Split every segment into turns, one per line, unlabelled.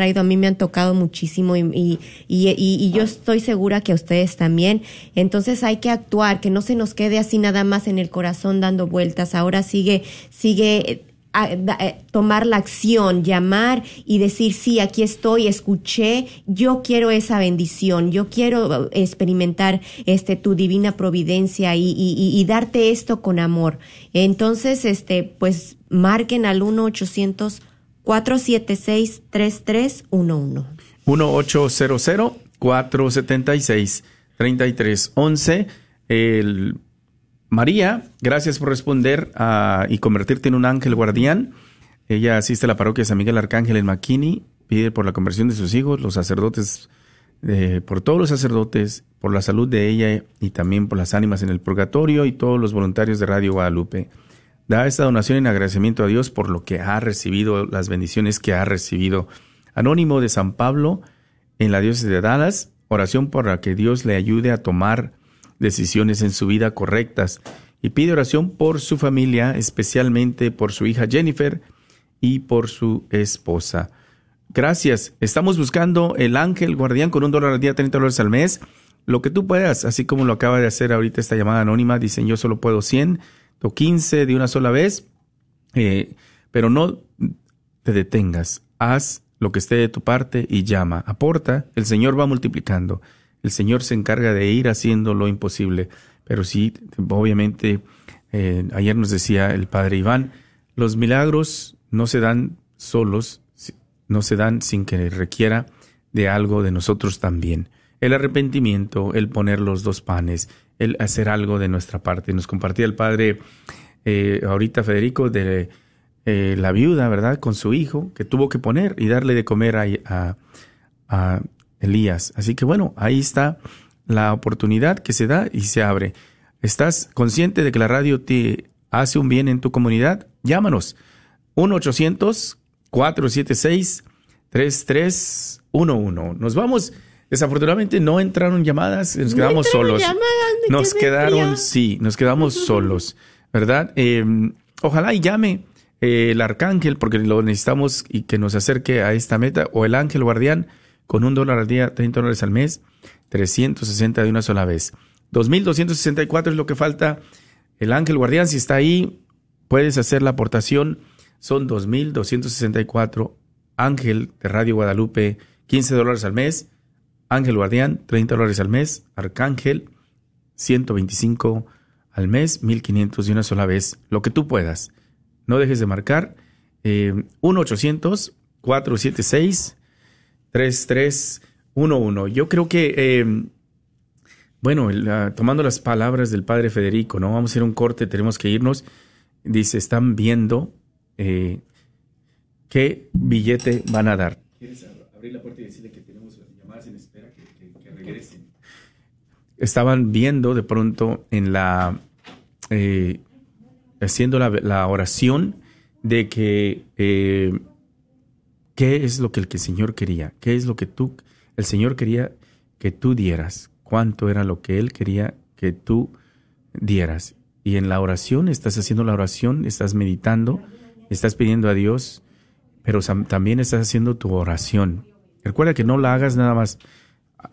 traído a mí me han tocado muchísimo y, y, y, y, yo estoy segura que a ustedes también. Entonces hay que actuar, que no se nos quede así nada más en el corazón dando vueltas. Ahora sigue, sigue eh, tomar la acción, llamar y decir, sí, aquí estoy, escuché, yo quiero esa bendición, yo quiero experimentar este, tu divina providencia y, y, darte esto con amor. Entonces, este, pues marquen al 1-800-476-3311.
1-800-476-3311. El María, gracias por responder y convertirte en un ángel guardián. Ella asiste a la parroquia de San Miguel Arcángel en Maquini, pide por la conversión de sus hijos, los sacerdotes, eh, por todos los sacerdotes, por la salud de ella y también por las ánimas en el purgatorio y todos los voluntarios de Radio Guadalupe. Da esta donación en agradecimiento a Dios por lo que ha recibido, las bendiciones que ha recibido. Anónimo de San Pablo en la diócesis de Dallas, oración por la que Dios le ayude a tomar decisiones en su vida correctas y pide oración por su familia, especialmente por su hija Jennifer y por su esposa. Gracias. Estamos buscando el ángel guardián con un dólar al día, 30 dólares al mes. Lo que tú puedas, así como lo acaba de hacer ahorita esta llamada anónima, dicen yo solo puedo 100 o 15 de una sola vez, eh, pero no te detengas. Haz lo que esté de tu parte y llama, aporta, el Señor va multiplicando el Señor se encarga de ir haciendo lo imposible. Pero sí, obviamente, eh, ayer nos decía el Padre Iván, los milagros no se dan solos, no se dan sin que requiera de algo de nosotros también. El arrepentimiento, el poner los dos panes, el hacer algo de nuestra parte. Nos compartía el Padre eh, ahorita Federico de eh, la viuda, ¿verdad? Con su hijo, que tuvo que poner y darle de comer a, a Elías. Así que bueno, ahí está la oportunidad que se da y se abre. ¿Estás consciente de que la radio te hace un bien en tu comunidad? Llámanos. 1-800-476-3311. Nos vamos. Desafortunadamente no entraron llamadas, nos quedamos solos. nos quedaron, sí, nos quedamos solos, ¿verdad? Em, ojalá y llame eh, el arcángel, porque lo necesitamos y que nos acerque a esta meta, o el ángel guardián con un dólar al día, 30 dólares al mes, 360 de una sola vez. 2.264 es lo que falta. El ángel guardián, si está ahí, puedes hacer la aportación. Son 2.264. Ángel de Radio Guadalupe, 15 dólares al mes. Ángel guardián, 30 dólares al mes. Arcángel, 125 al mes, 1.500 de una sola vez. Lo que tú puedas. No dejes de marcar. Eh, 1-800-476. 3311. Yo creo que, eh, bueno, tomando las palabras del padre Federico, ¿no? Vamos a ir a un corte, tenemos que irnos. Dice, están viendo eh, qué billete van a dar. ¿Quieres abrir la puerta y decirle que tenemos llamadas en espera que, regresen? Estaban viendo de pronto en la, eh, haciendo la, la, oración de que ¿Qué es lo que el Señor quería? ¿Qué es lo que tú, el Señor quería que tú dieras? ¿Cuánto era lo que Él quería que tú dieras? Y en la oración, estás haciendo la oración, estás meditando, estás pidiendo a Dios, pero también estás haciendo tu oración. Recuerda que no la hagas nada más.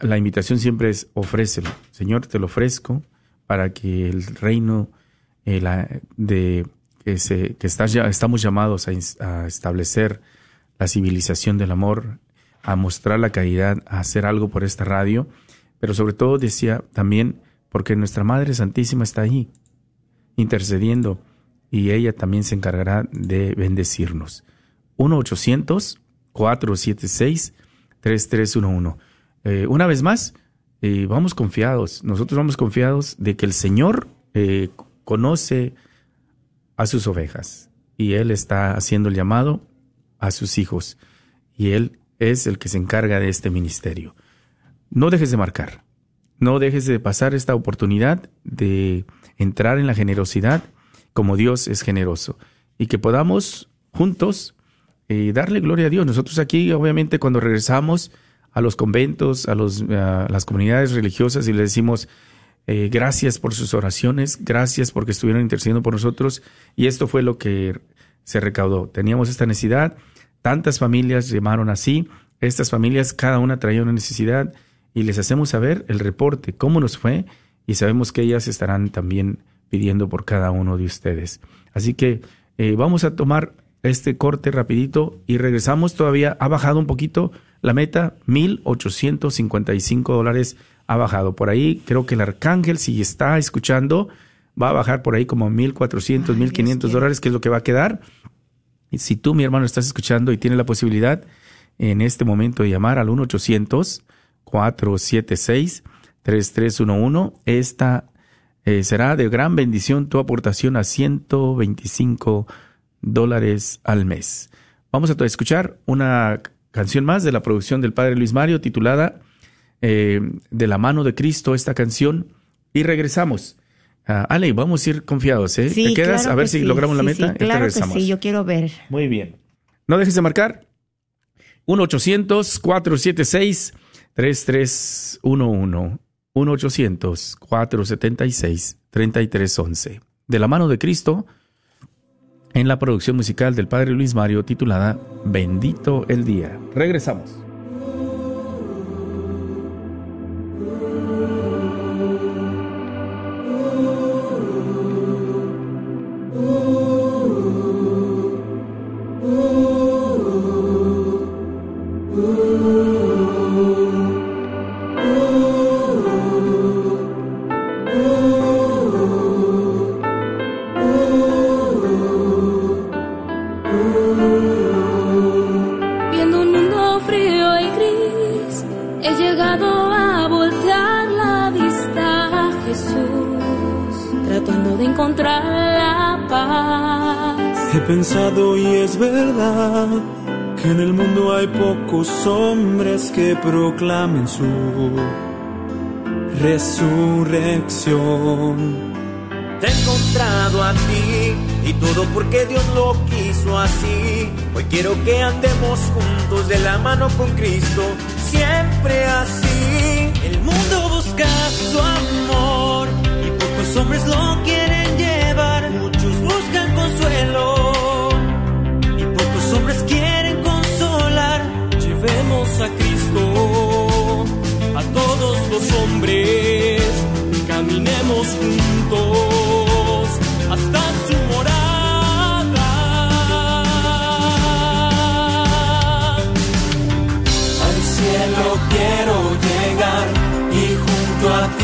La invitación siempre es ofrécelo. Señor, te lo ofrezco para que el reino eh, de, que, estamos llamados a establecer la civilización del amor, a mostrar la caridad, a hacer algo por esta radio, pero sobre todo decía también porque nuestra Madre Santísima está ahí, intercediendo, y ella también se encargará de bendecirnos. 1-800-476-3311. Eh, una vez más, eh, vamos confiados, nosotros vamos confiados de que el Señor eh, conoce a sus ovejas y Él está haciendo el llamado a sus hijos y Él es el que se encarga de este ministerio. No dejes de marcar, no dejes de pasar esta oportunidad de entrar en la generosidad como Dios es generoso y que podamos juntos darle gloria a Dios. Nosotros aquí, obviamente, cuando regresamos a los conventos, a, los, las comunidades religiosas y le decimos, eh, gracias por sus oraciones, gracias porque estuvieron intercediendo por nosotros y esto fue lo que se recaudó. Teníamos esta necesidad, tantas familias llamaron así Estas familias, cada una traía una necesidad y les hacemos saber el reporte, cómo nos fue y sabemos que ellas estarán también pidiendo por cada uno de ustedes. Así que eh, vamos a tomar este corte rapidito y regresamos. Todavía ha bajado un poquito la meta, 1.855 dólares ha bajado. Por ahí creo que el arcángel, si está escuchando, va a bajar por ahí como 1.400, 1.500 dólares, que es lo que va a quedar. Y si tú, mi hermano, estás escuchando y tienes la posibilidad en este momento de llamar al 1-800-476-3311, esta eh, será de gran bendición tu aportación a 125 dólares al mes. Vamos a escuchar una canción más de la producción del Padre Luis Mario titulada eh, De la mano de Cristo, esta canción, y regresamos. Uh, Ale, vamos a ir confiados, ¿eh? ¿Te quedas? a ver si logramos la meta.
Sí, claro que sí, yo quiero ver.
Muy bien. No dejes de marcar. 1-800-476-3311. 1-800-476-3311. De la mano de Cristo, en la producción musical del Padre Luis Mario titulada Bendito el Día. Regresamos.
Que proclamen su resurrección.
Te he encontrado a ti y todo porque Dios lo quiso así. Hoy quiero que andemos juntos de la mano con Cristo, siempre así.
El mundo busca su amor y pocos hombres lo quieren llevar. Muchos buscan consuelo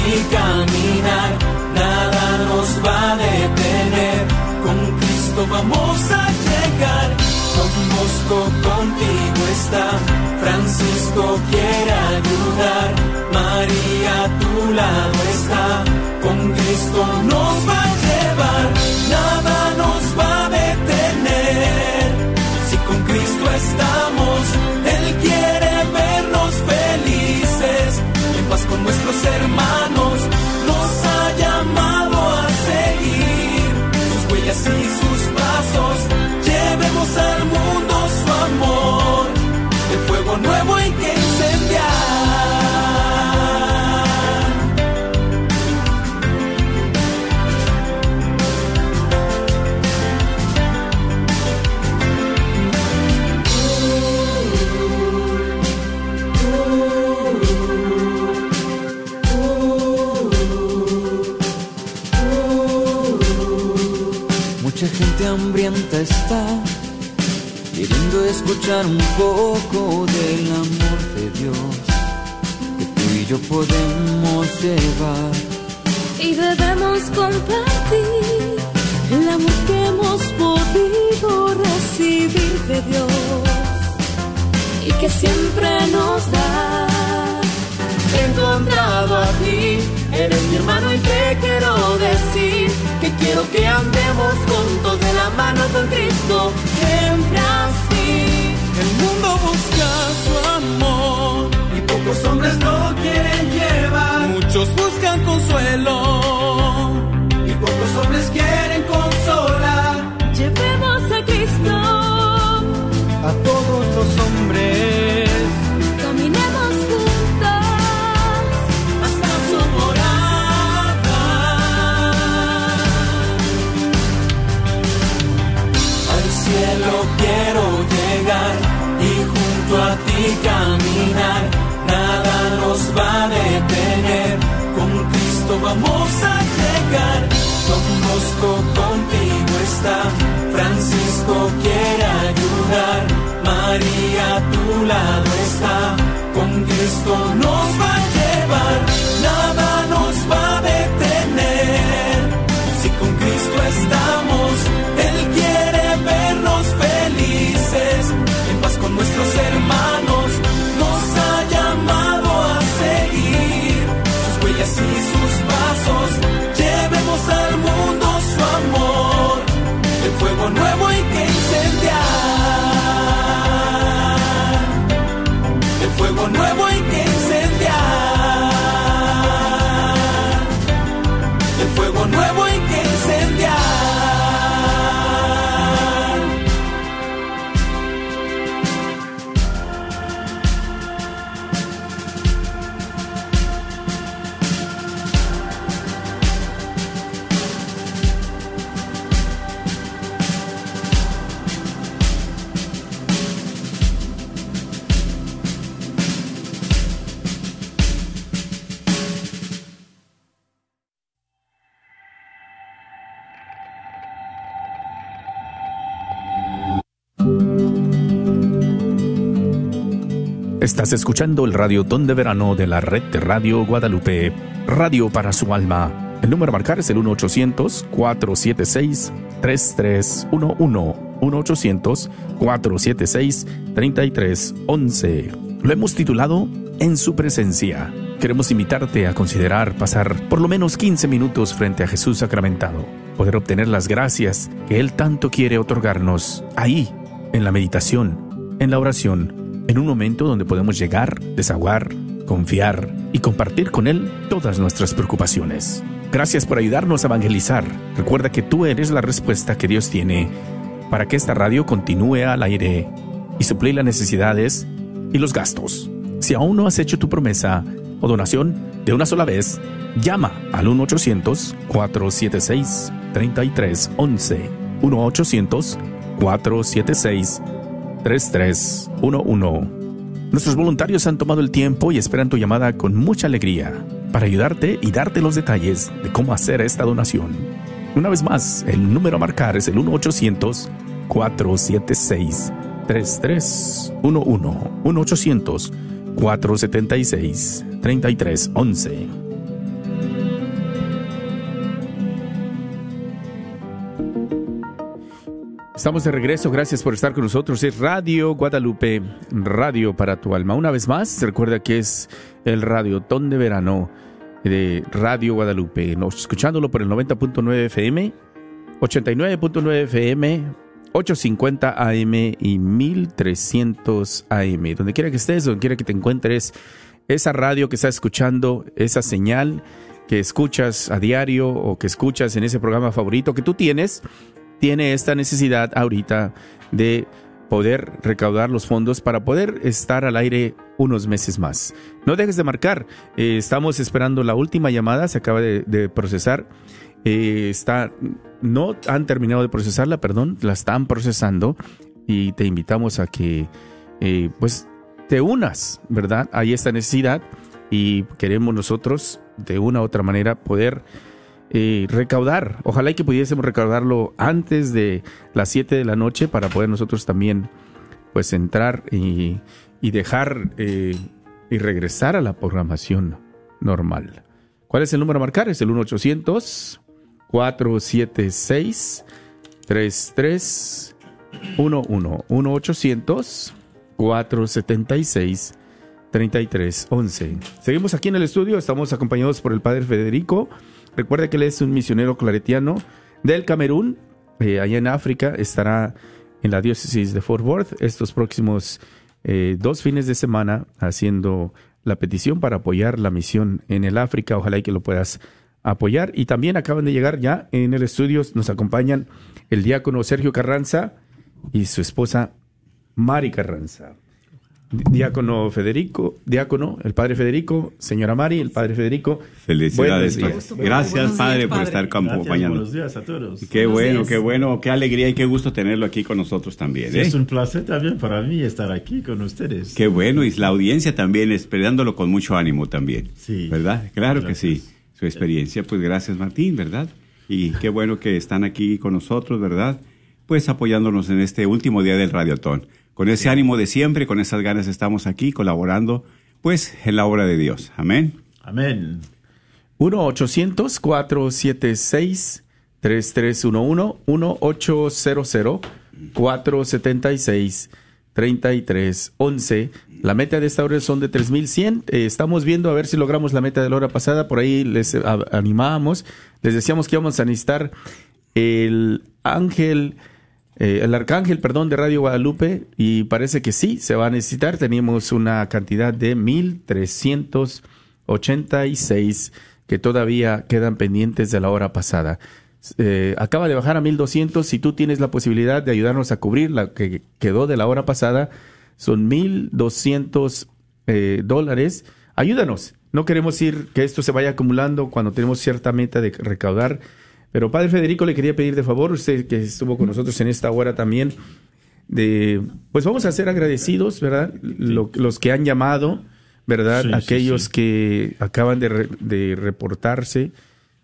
ti caminar, nada nos va a detener, con Cristo vamos a llegar. Don Bosco contigo está. Francisco quiere ayudar, María a tu lado está, con Cristo nos va a llevar, nada nos va a detener. Si con Cristo estamos, con nuestros hermanos, nos ha llamado a seguir. Sus huellas y sus pasos, llevemos al mundo su amor. Fuego nuevo hay que gente hambrienta está queriendo escuchar un poco del amor de Dios que tú y yo podemos llevar.
Y debemos compartir el amor que hemos podido recibir de Dios y que siempre nos da.
He encontrado a ti, eres mi hermano y te quiero decir que quiero que andemos lo quieren llevar.
Muchos buscan consuelo
vamos a
llegar. Don Bosco contigo está, Francisco quiere ayudar, María a tu lado está, con Cristo nos va a llevar.
Estás escuchando el Radiotón de Verano de la red de Radio Guadalupe, Radio para su alma. El número a marcar es el 1-800-476-3311. 1-800-476-3311. Lo hemos titulado En su presencia. Queremos invitarte a considerar pasar por lo menos 15 minutos frente a Jesús sacramentado, poder obtener las gracias que Él tanto quiere otorgarnos ahí, en la meditación, en la oración en un momento donde podemos llegar, desahogar, confiar y compartir con Él todas nuestras preocupaciones. Gracias por ayudarnos a evangelizar. Recuerda que tú eres la respuesta que Dios tiene para que esta radio continúe al aire y suplir las necesidades y los gastos. Si aún no has hecho tu promesa o donación de una sola vez, llama al 1-800-476-3311. 1-800-476-3311. 3311. Nuestros voluntarios han tomado el tiempo y esperan tu llamada con mucha alegría para ayudarte y darte los detalles de cómo hacer esta donación. Una vez más, el número a marcar es el 1-800-476-3311. 1-800-476-3311. Estamos de regreso, gracias por estar con nosotros. Es Radio Guadalupe, Radio para tu alma. Una vez más, recuerda que es el Radio Ton de Verano de Radio Guadalupe. Escuchándolo por el 90.9 FM, 89.9 FM, 850 AM y 1300 AM. Donde quiera que estés, donde quiera que te encuentres, esa radio que estás escuchando, esa señal que escuchas a diario o que escuchas en ese programa favorito que tú tienes, tiene esta necesidad ahorita de poder recaudar los fondos para poder estar al aire unos meses más. No dejes de marcar, eh, estamos esperando la última llamada, se acaba de, procesar. Eh, está, no han terminado de procesarla, perdón, la están procesando y te invitamos a que eh, pues te unas, ¿verdad? Hay esta necesidad y queremos nosotros de una u otra manera poder eh, recaudar. Ojalá y que pudiésemos recaudarlo antes de las 7 de la noche para poder nosotros también pues entrar y, y dejar eh, y regresar a la programación normal. ¿Cuál es el número a marcar? Es el 1-800-476-3311. 1-800-476-3311. Seguimos aquí en el estudio, estamos acompañados por el Padre Federico. Recuerde que él es un misionero claretiano del Camerún, eh, allá en África, estará en la diócesis de Fort Worth estos próximos eh, dos fines de semana haciendo la petición para apoyar la misión en el África. Ojalá y que lo puedas apoyar. Y también acaban de llegar ya en el estudio, nos acompañan el diácono Sergio Carranza y su esposa Mari Carranza. Diácono Federico, diácono, el padre Federico, señora Mari, el padre Federico.
Felicidades. Gracias, padre,
días,
por
padre.
estar acompañando.
Buenos días a todos.
Qué
Buenos
bueno,
días.
qué bueno, qué alegría y qué gusto tenerlo aquí con nosotros también. ¿eh?
Es un placer también para mí estar aquí con ustedes.
Qué bueno, y la audiencia también esperándolo con mucho ánimo también.
Sí.
¿Verdad? Claro que sí. Su experiencia, pues gracias Martín, ¿verdad? Y qué bueno que están aquí con nosotros, ¿verdad? Pues apoyándonos en este último día del Radiotón. Con ese ánimo de siempre, con esas ganas estamos aquí colaborando, pues, en la obra de Dios. Amén.
Amén.
1-800-476-3311, 1-800-476-3311. La meta de esta hora son de 3100. Eh, estamos viendo a ver si logramos la meta de la hora pasada. Por ahí les eh, animábamos. Les decíamos que íbamos a necesitar el ángel, eh, el arcángel, perdón, de Radio Guadalupe. Y parece que sí, se va a necesitar. Teníamos una cantidad de 1386 que todavía quedan pendientes de la hora pasada. Eh, acaba de bajar a 1200. Si tú tienes la posibilidad de ayudarnos a cubrir la que quedó de la hora pasada, son 1200 eh, dólares. Ayúdanos. No queremos ir que esto se vaya acumulando cuando tenemos cierta meta de recaudar. Pero Padre Federico le quería pedir de favor, usted que estuvo con nosotros en esta hora también, de, pues vamos a ser agradecidos, ¿verdad? Lo- los que han llamado, ¿verdad?
Sí,
Aquellos
sí.
que acaban de, re- de reportarse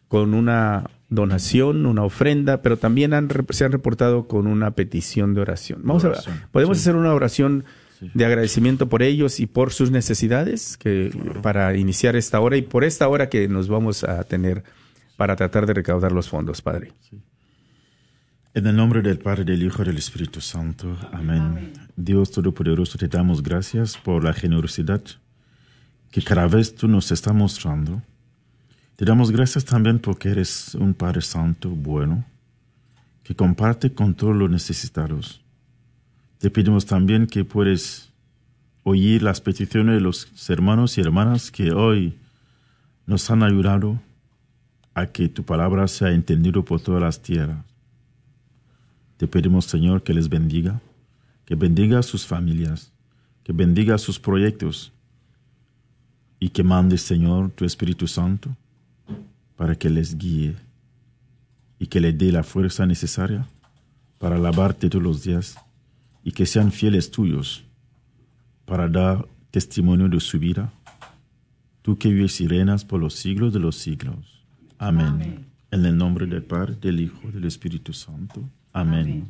con una donación, una ofrenda, pero también han, se han reportado con una petición de oración. Vamos
Oración,
a, podemos hacer una oración de agradecimiento por ellos y por sus necesidades que para iniciar esta hora y por esta hora que nos vamos a tener para tratar de recaudar los fondos, Padre.
En el nombre del Padre, del Hijo y del Espíritu Santo. Amén. Dios Todopoderoso, te damos gracias por la generosidad que cada vez tú nos estás mostrando. Te damos gracias también porque eres un Padre Santo, bueno, que comparte con todos los necesitados. Te pedimos también que puedes oír las peticiones de los hermanos y hermanas que hoy nos han ayudado que tu palabra sea entendida por todas las tierras. Te pedimos, Señor, que les bendiga, que bendiga a sus familias, que bendiga sus proyectos y que mande, Señor, tu Espíritu Santo para que les guíe y que les dé la fuerza necesaria para alabarte todos los días y que sean fieles tuyos para dar testimonio de su vida. Tú que vives y reinas por los siglos de los siglos. Amén. En el nombre del Padre, del Hijo, del Espíritu Santo. Amén.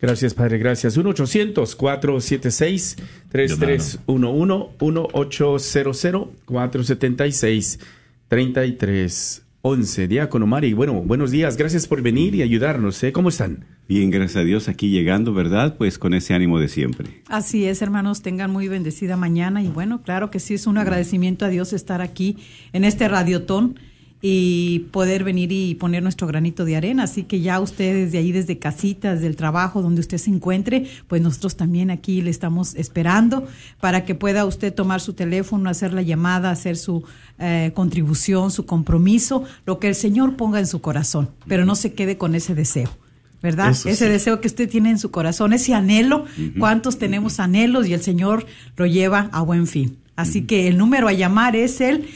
Gracias, Padre, gracias. 1-800-476-3311, 1-800-476-3311. Diácono Mari, bueno, buenos días, gracias por venir y ayudarnos. ¿eh? ¿Cómo están?
Bien, gracias a Dios aquí llegando, ¿verdad? Pues con ese ánimo de siempre.
Así es, hermanos, tengan muy bendecida mañana y bueno, claro que sí es un agradecimiento a Dios estar aquí en este radiotón y poder venir y poner nuestro granito de arena. Así que ya ustedes de ahí, desde casitas, del trabajo, donde usted se encuentre, pues nosotros también aquí le estamos esperando para que pueda usted tomar su teléfono, hacer la llamada, hacer su eh, contribución, su compromiso, lo que el Señor ponga en su corazón, pero no se quede con ese deseo. ¿Verdad?
Eso
ese
sí.
deseo que usted tiene en su corazón, ese anhelo. ¿Cuántos tenemos anhelos y el Señor lo lleva a buen fin? Así que el número a llamar es el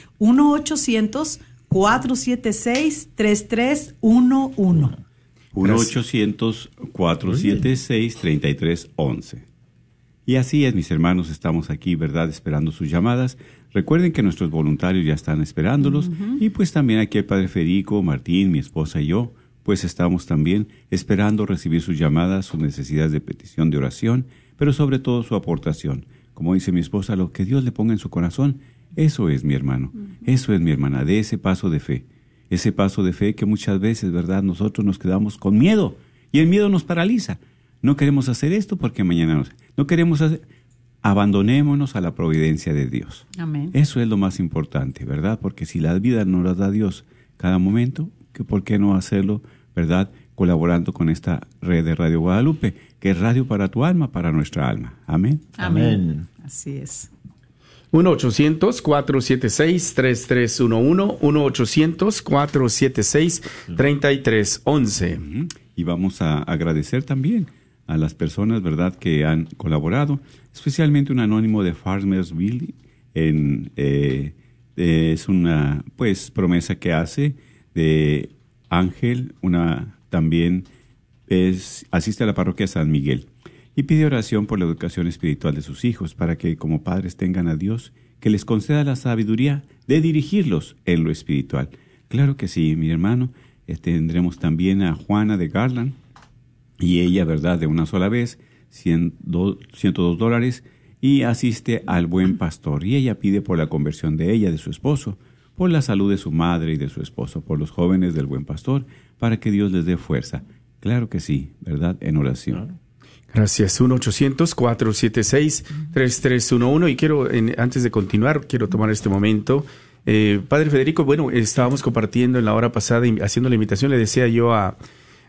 1-800-476-3311.
1-800-476-3311. Y así es, mis hermanos, estamos aquí, ¿verdad? Esperando sus llamadas. Recuerden que nuestros voluntarios ya están esperándolos. Y pues también aquí el Padre Federico, Martín, mi esposa y yo, pues estamos también esperando recibir sus llamadas, sus necesidades de petición de oración, pero sobre todo su aportación. Como dice mi esposa, lo que Dios le ponga en su corazón, eso es mi hermano, eso es mi hermana, de ese paso de fe. Ese paso de fe que muchas veces, ¿verdad? Nosotros nos quedamos con miedo y el miedo nos paraliza. No queremos hacer esto porque mañana no. No queremos hacer. Abandonémonos a la providencia de Dios.
Amén.
Eso es lo más importante, ¿verdad? Porque si la vida nos la da Dios cada momento, que ¿por qué no hacerlo, verdad? Colaborando con esta red de Radio Guadalupe, que es radio para tu alma, para nuestra alma. Amén.
Amén.
Amén.
Así es.
1-800-476-3311, 1-800-476-3311.
Ujú. Y vamos a agradecer también a las personas, ¿verdad?, que han colaborado, especialmente un anónimo de Farmersville, en, eh, eh, es una, pues, promesa que hace de Ángel, una también es, asiste a la parroquia San Miguel y pide oración por la educación espiritual de sus hijos para que como padres tengan a Dios que les conceda la sabiduría de dirigirlos en lo espiritual. Claro que sí, mi hermano. Eh, Tendremos también a Juana de Garland y ella, ¿verdad?, de una sola vez 102 dólares y asiste al buen pastor. Y ella pide por la conversión de ella, de su esposo, por la salud de su madre y de su esposo, por los jóvenes del buen pastor, para que Dios les dé fuerza. Claro que sí, ¿verdad? En oración.
Gracias. 1-800-476-3311. Y quiero, antes de continuar, quiero tomar este momento. Eh, Padre Federico, bueno, estábamos compartiendo en la hora pasada, haciendo la invitación, le decía yo a,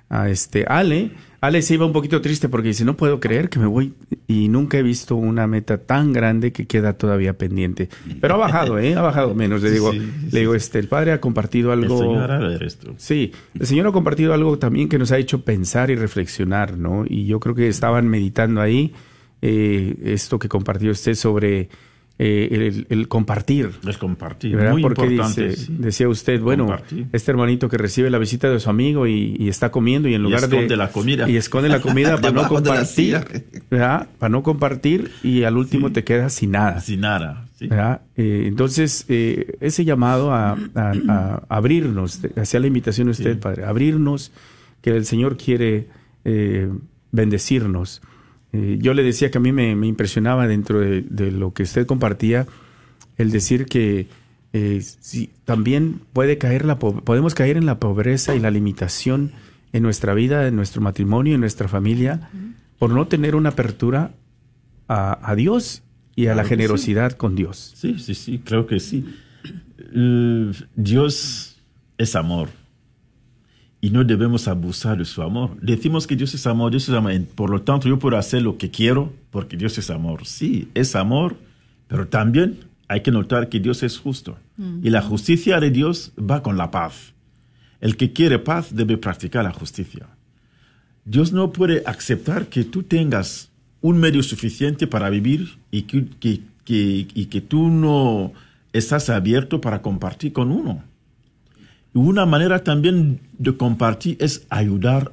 a este Ale, Ale se iba un poquito triste porque dice, no puedo creer que me voy y nunca he visto una meta tan grande que queda todavía pendiente. Pero ha bajado, ¿eh? Ha bajado menos. Le digo, le digo, este, el padre ha compartido algo.
El Señor.
Sí, el Señor ha compartido algo también que nos ha hecho pensar y reflexionar, ¿no? Y yo creo que estaban meditando ahí eh, esto que compartió usted sobre eh, el, compartir.
El compartir, muy
Porque
importante.
decía usted, bueno, este hermanito que recibe la visita de su amigo y, está comiendo y en lugar
y esconde
de...
la comida.
Y esconde la comida para no compartir. Para no compartir y al último te quedas sin nada.
Sin nada.
Eh, entonces, eh, ese llamado a, abrirnos, hacía la invitación a usted, Padre, abrirnos, que el Señor quiere bendecirnos. Eh, yo le decía que a mí me, impresionaba dentro de, lo que usted compartía el decir que eh, si, también puede caer la, podemos caer en la pobreza y la limitación en nuestra vida, en nuestro matrimonio, en nuestra familia, por no tener una apertura a, Dios y a la generosidad con Dios.
Sí, sí, sí, creo que sí. Dios es amor y no debemos abusar de su amor. Decimos que Dios es amor, Dios es amor. Por lo tanto, yo puedo hacer lo que quiero porque Dios es amor. Sí, es amor, pero también hay que notar que Dios es justo. Y la justicia de Dios va con la paz. El que quiere paz debe practicar la justicia. Dios no puede aceptar que tú tengas un medio suficiente para vivir y que, y que tú no estás abierto para compartir con uno. Una manera también de compartir es ayudar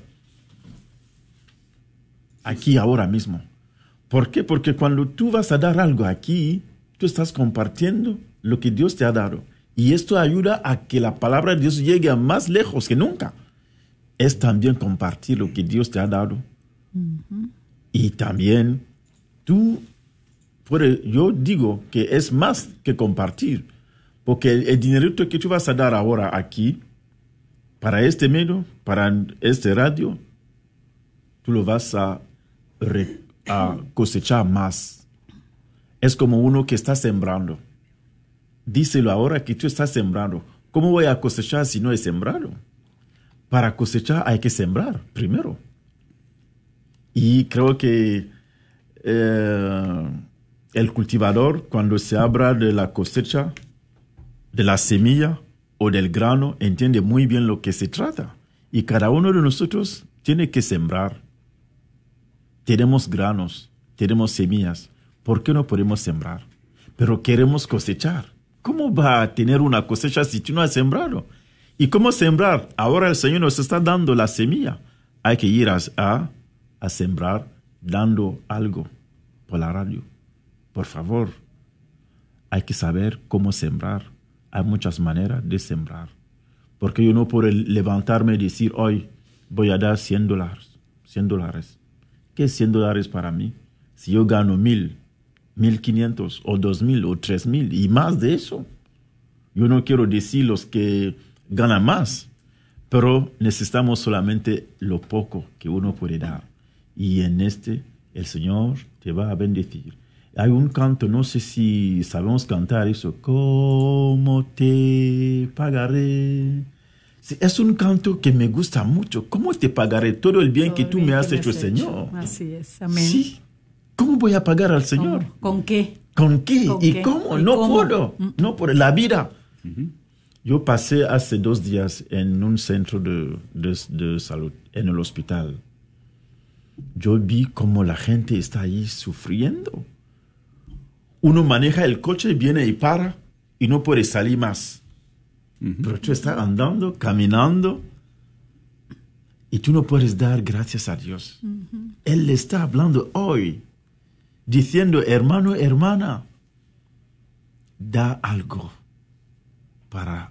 aquí ahora mismo. ¿Por qué? Porque cuando tú vas a dar algo aquí, tú estás compartiendo lo que Dios te ha dado. Y esto ayuda a que la palabra de Dios llegue a más lejos que nunca. Es también compartir lo que Dios te ha dado. Y también tú, yo digo que es más que compartir. Porque el, dinerito que tú vas a dar ahora aquí, para este medio, para este radio, tú lo vas a, a cosechar más. Es como uno que está sembrando. Díselo ahora que tú estás sembrando. ¿Cómo voy a cosechar si no he sembrado? Para cosechar hay que sembrar primero. Y creo que eh, el cultivador, cuando se habla de la cosecha, de la semilla o del grano entiende muy bien lo que se trata. Y cada uno de nosotros tiene que sembrar. Tenemos granos, tenemos semillas. ¿Por qué no podemos sembrar? Pero queremos cosechar. ¿Cómo va a tener una cosecha si tú no has sembrado? ¿Y cómo sembrar? Ahora el Señor nos está dando la semilla. Hay que ir a, a sembrar dando algo por la radio. Por favor, hay que saber cómo sembrar hay muchas maneras de sembrar. Porque yo no puedo levantarme y decir, hoy voy a dar 100 dólares. 100 dólares. ¿Qué es 100 dólares para mí? Si yo gano mil, mil quinientos, o dos mil, o tres mil, y más de eso. Yo no quiero decir los que ganan más, pero necesitamos solamente lo poco que uno puede dar. Y en este, el Señor te va a bendecir. Hay un canto, no sé si sabemos cantar eso. ¿Cómo te pagaré? es un canto que me gusta mucho. ¿Cómo te pagaré todo el bien que tú me has hecho, Señor?
Así es, amén.
Sí. ¿Cómo voy a pagar al Señor?
¿Con qué?
¿Con qué? ¿Y cómo? no puedo. Mm. No por la vida. Yo pasé hace dos días en un centro de, de salud, en el hospital. Yo vi cómo la gente está ahí sufriendo uno maneja el coche, viene y para y no puede salir más. Pero tú estás andando, caminando y tú no puedes dar gracias a Dios. Él le está hablando hoy, diciendo, hermano, hermana, da algo para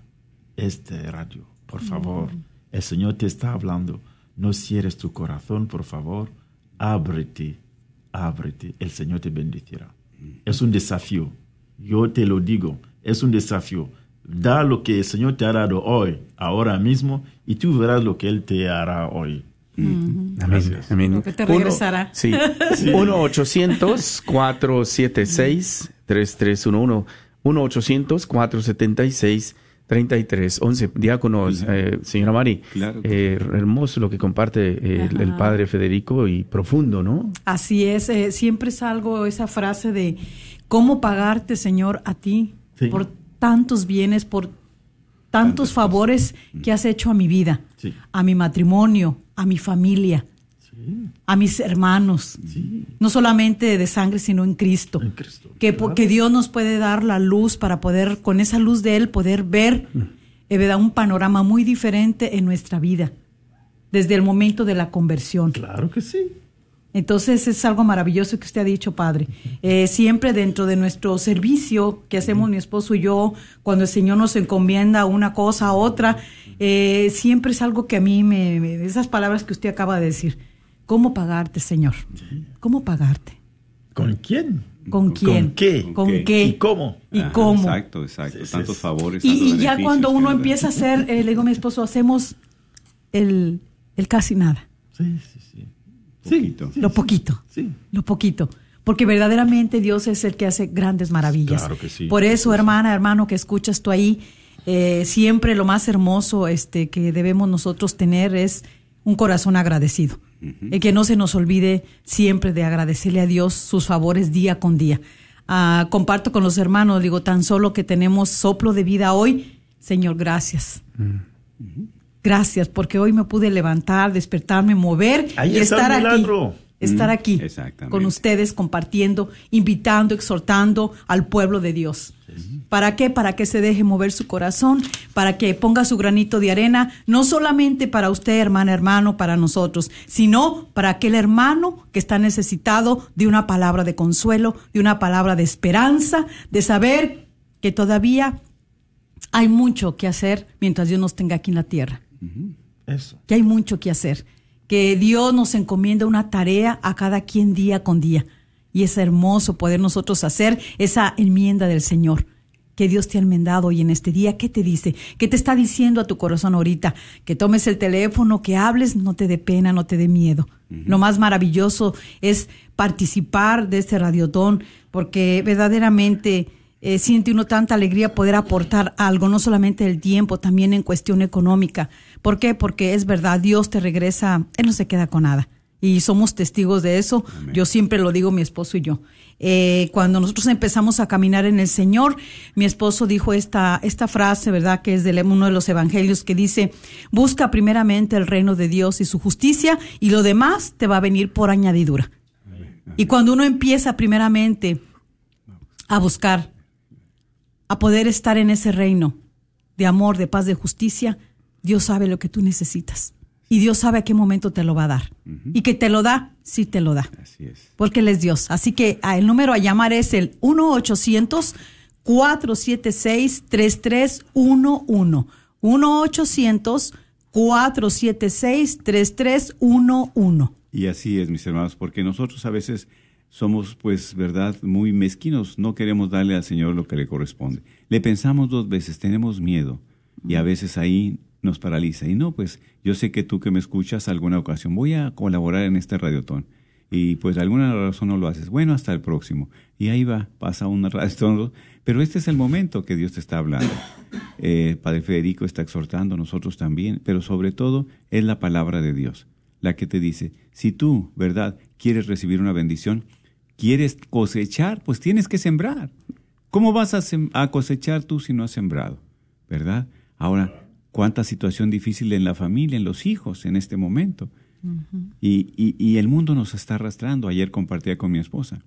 este radio, por favor. El Señor te está hablando. No cierres tu corazón, por favor. Ábrete ábrete, el Señor te bendecirá. Es un desafío. Yo te lo digo, es un desafío. Da lo que el Señor te ha dado hoy, ahora mismo, y tú verás lo que Él te hará hoy.
Amén. Amén.
Porque te
Uno-
regresará.
sí. 1-800-476-3311. 1-800-476-3311. Diáconos, eh, señora Mari,
Claro que
eh, hermoso lo que comparte eh, el, el padre Federico y profundo, ¿no?
Así es, eh, siempre salgo esa frase de cómo pagarte, Señor, a ti
Sí.
por tantos bienes, por tantos favores que has hecho a mi vida,
Sí.
a mi matrimonio, a mi familia, a mis hermanos, no solamente de sangre, sino en Cristo.
En Cristo,
que, po- que Dios nos puede dar la luz para poder, con esa luz de Él, poder ver eh, un panorama muy diferente en nuestra vida, desde el momento de la conversión.
Claro que sí.
Entonces es algo maravilloso que usted ha dicho, padre. Eh, siempre dentro de nuestro servicio que hacemos mi esposo y yo, cuando el Señor nos encomienda una cosa a otra, eh, siempre es algo que a mí me, me- esas palabras que usted acaba de decir. ¿Cómo pagarte, Señor? ¿Cómo pagarte?
¿Con quién?
¿Con quién?
qué?
¿Con
qué?
qué?
¿Y cómo?
¿Y
Ajá,
cómo?
Exacto, exacto.
Sí, sí,
Tantos favores.
Y,
tantos
y ya cuando uno empieza a hacer, eh, le digo a mi esposo, hacemos el, el casi nada,
Sí, sí, sí.
Poquito.
Sí,
lo
sí,
poquito.
Sí.
lo poquito. Porque verdaderamente Dios es el que hace grandes maravillas.
Claro que sí.
Por eso, hermana, hermano, que escuchas tú ahí, eh, siempre lo más hermoso este, que debemos nosotros tener es un corazón agradecido. El que no se nos olvide siempre de agradecerle a Dios sus favores día con día. Ah, comparto con los hermanos, digo, tan solo que tenemos soplo de vida hoy, Señor, gracias. Gracias, porque hoy me pude levantar, despertarme, mover
Ahí
y
está el
estar aquí. Estar
Mm,
aquí con ustedes compartiendo, invitando, exhortando al pueblo de Dios. ¿Para qué? Para que se deje mover su corazón, para que ponga su granito de arena, no solamente para usted, hermana, hermano, para nosotros, sino para aquel hermano que está necesitado de una palabra de consuelo, de una palabra de esperanza, de saber que todavía hay mucho que hacer mientras Dios nos tenga aquí en la tierra
Eso.
que hay mucho que hacer, que Dios nos encomienda una tarea a cada quien día con día. Y es hermoso poder nosotros hacer esa enmienda del Señor. Que Dios te ha enmendado hoy en este día. ¿Qué te dice? ¿Qué te está diciendo a tu corazón ahorita? Que tomes el teléfono, que hables, no te dé pena, no te dé miedo. Lo más maravilloso es participar de este radiotón, porque verdaderamente eh, siente uno tanta alegría poder aportar algo, no solamente el tiempo, también en cuestión económica. ¿Por qué? Porque es verdad, Dios te regresa, Él no se queda con nada. Y somos testigos de eso. Yo siempre lo digo, mi esposo y yo. Eh, cuando nosotros empezamos a caminar en el Señor, mi esposo dijo esta, esta frase, ¿verdad? Que es de uno de los evangelios que dice, busca primeramente el reino de Dios y su justicia y lo demás te va a venir por añadidura. Y cuando uno empieza primeramente a buscar, a poder estar en ese reino de amor, de paz, de justicia, Dios sabe lo que tú necesitas. Y Dios sabe a qué momento te lo va a dar. Y que te lo da, sí te lo da.
Así es.
Porque Él es Dios. Así que ah, el número a llamar es el 1-800-476-3311. 1-800-476-3311.
Y así es, mis hermanos, porque nosotros a veces somos, pues, verdad, muy mezquinos. No queremos darle al Señor lo que le corresponde. Le pensamos dos veces, tenemos miedo. Y a veces ahí nos paraliza. Y no, pues, yo sé que tú que me escuchas alguna ocasión, voy a colaborar en este radiotón. Y pues, alguna razón no lo haces. Bueno, hasta el próximo. Y ahí va, pasa un radiotón. Pero este es el momento que Dios te está hablando. Eh, Padre Federico está exhortando, nosotros también. Pero sobre todo, es la palabra de Dios la que te dice, si tú, ¿verdad?, quieres recibir una bendición, quieres cosechar, pues tienes que sembrar. ¿Cómo vas a, a cosechar tú si no has sembrado? ¿Verdad? Ahora, cuánta situación difícil en la familia, en los hijos, en este momento. y, y- y el mundo nos está arrastrando. Ayer compartía con mi esposa.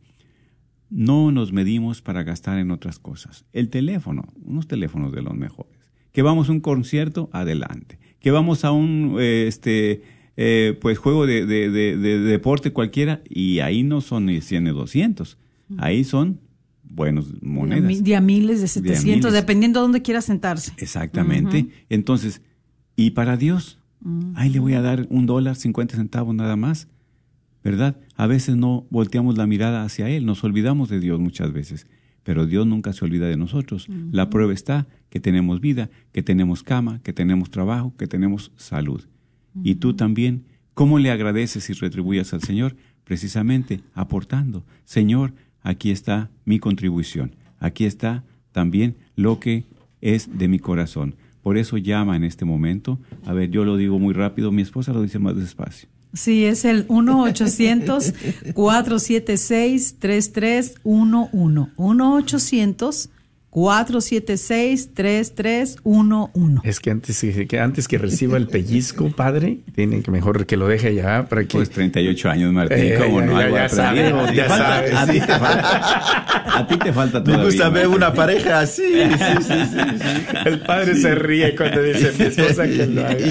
No nos medimos para gastar en otras cosas. El teléfono, unos teléfonos de los mejores. Que vamos a un concierto, adelante. Que vamos a un eh, este eh, pues juego de, de- de- de deporte cualquiera y ahí no son ni 100 ni 200. Ahí son buenos monedas.
de a miles, de 700,
miles.
dependiendo de dónde quiera sentarse.
Exactamente. Entonces, ¿y para Dios? Ahí le voy a dar un dólar, 50 centavos nada más. ¿verdad? A veces no volteamos la mirada hacia Él, nos olvidamos de Dios muchas veces, pero Dios nunca se olvida de nosotros. La prueba está que tenemos vida, que tenemos cama, que tenemos trabajo, que tenemos salud. Y tú también, ¿cómo le agradeces y retribuyas al Señor? Precisamente aportando. Señor, aquí está mi contribución, aquí está también lo que es de mi corazón. Por eso llama en este momento. A ver, yo lo digo muy rápido, mi esposa lo dice más despacio.
Sí, es el 1-800-476-3311. 1-800 476-3311.
Es que antes, que antes que reciba el pellizco, padre, tienen que mejor que lo deje ya para que...
Pues 38 años, Martín,
Eh,
¿cómo no?
ya- ya sabes, ya sabes.
A ti te falta, a ti te falta
Me
todavía.
gusta ver una pareja así. Sí, sí, sí, sí.
El padre se ríe cuando dice mi esposa que lo haga.
Y,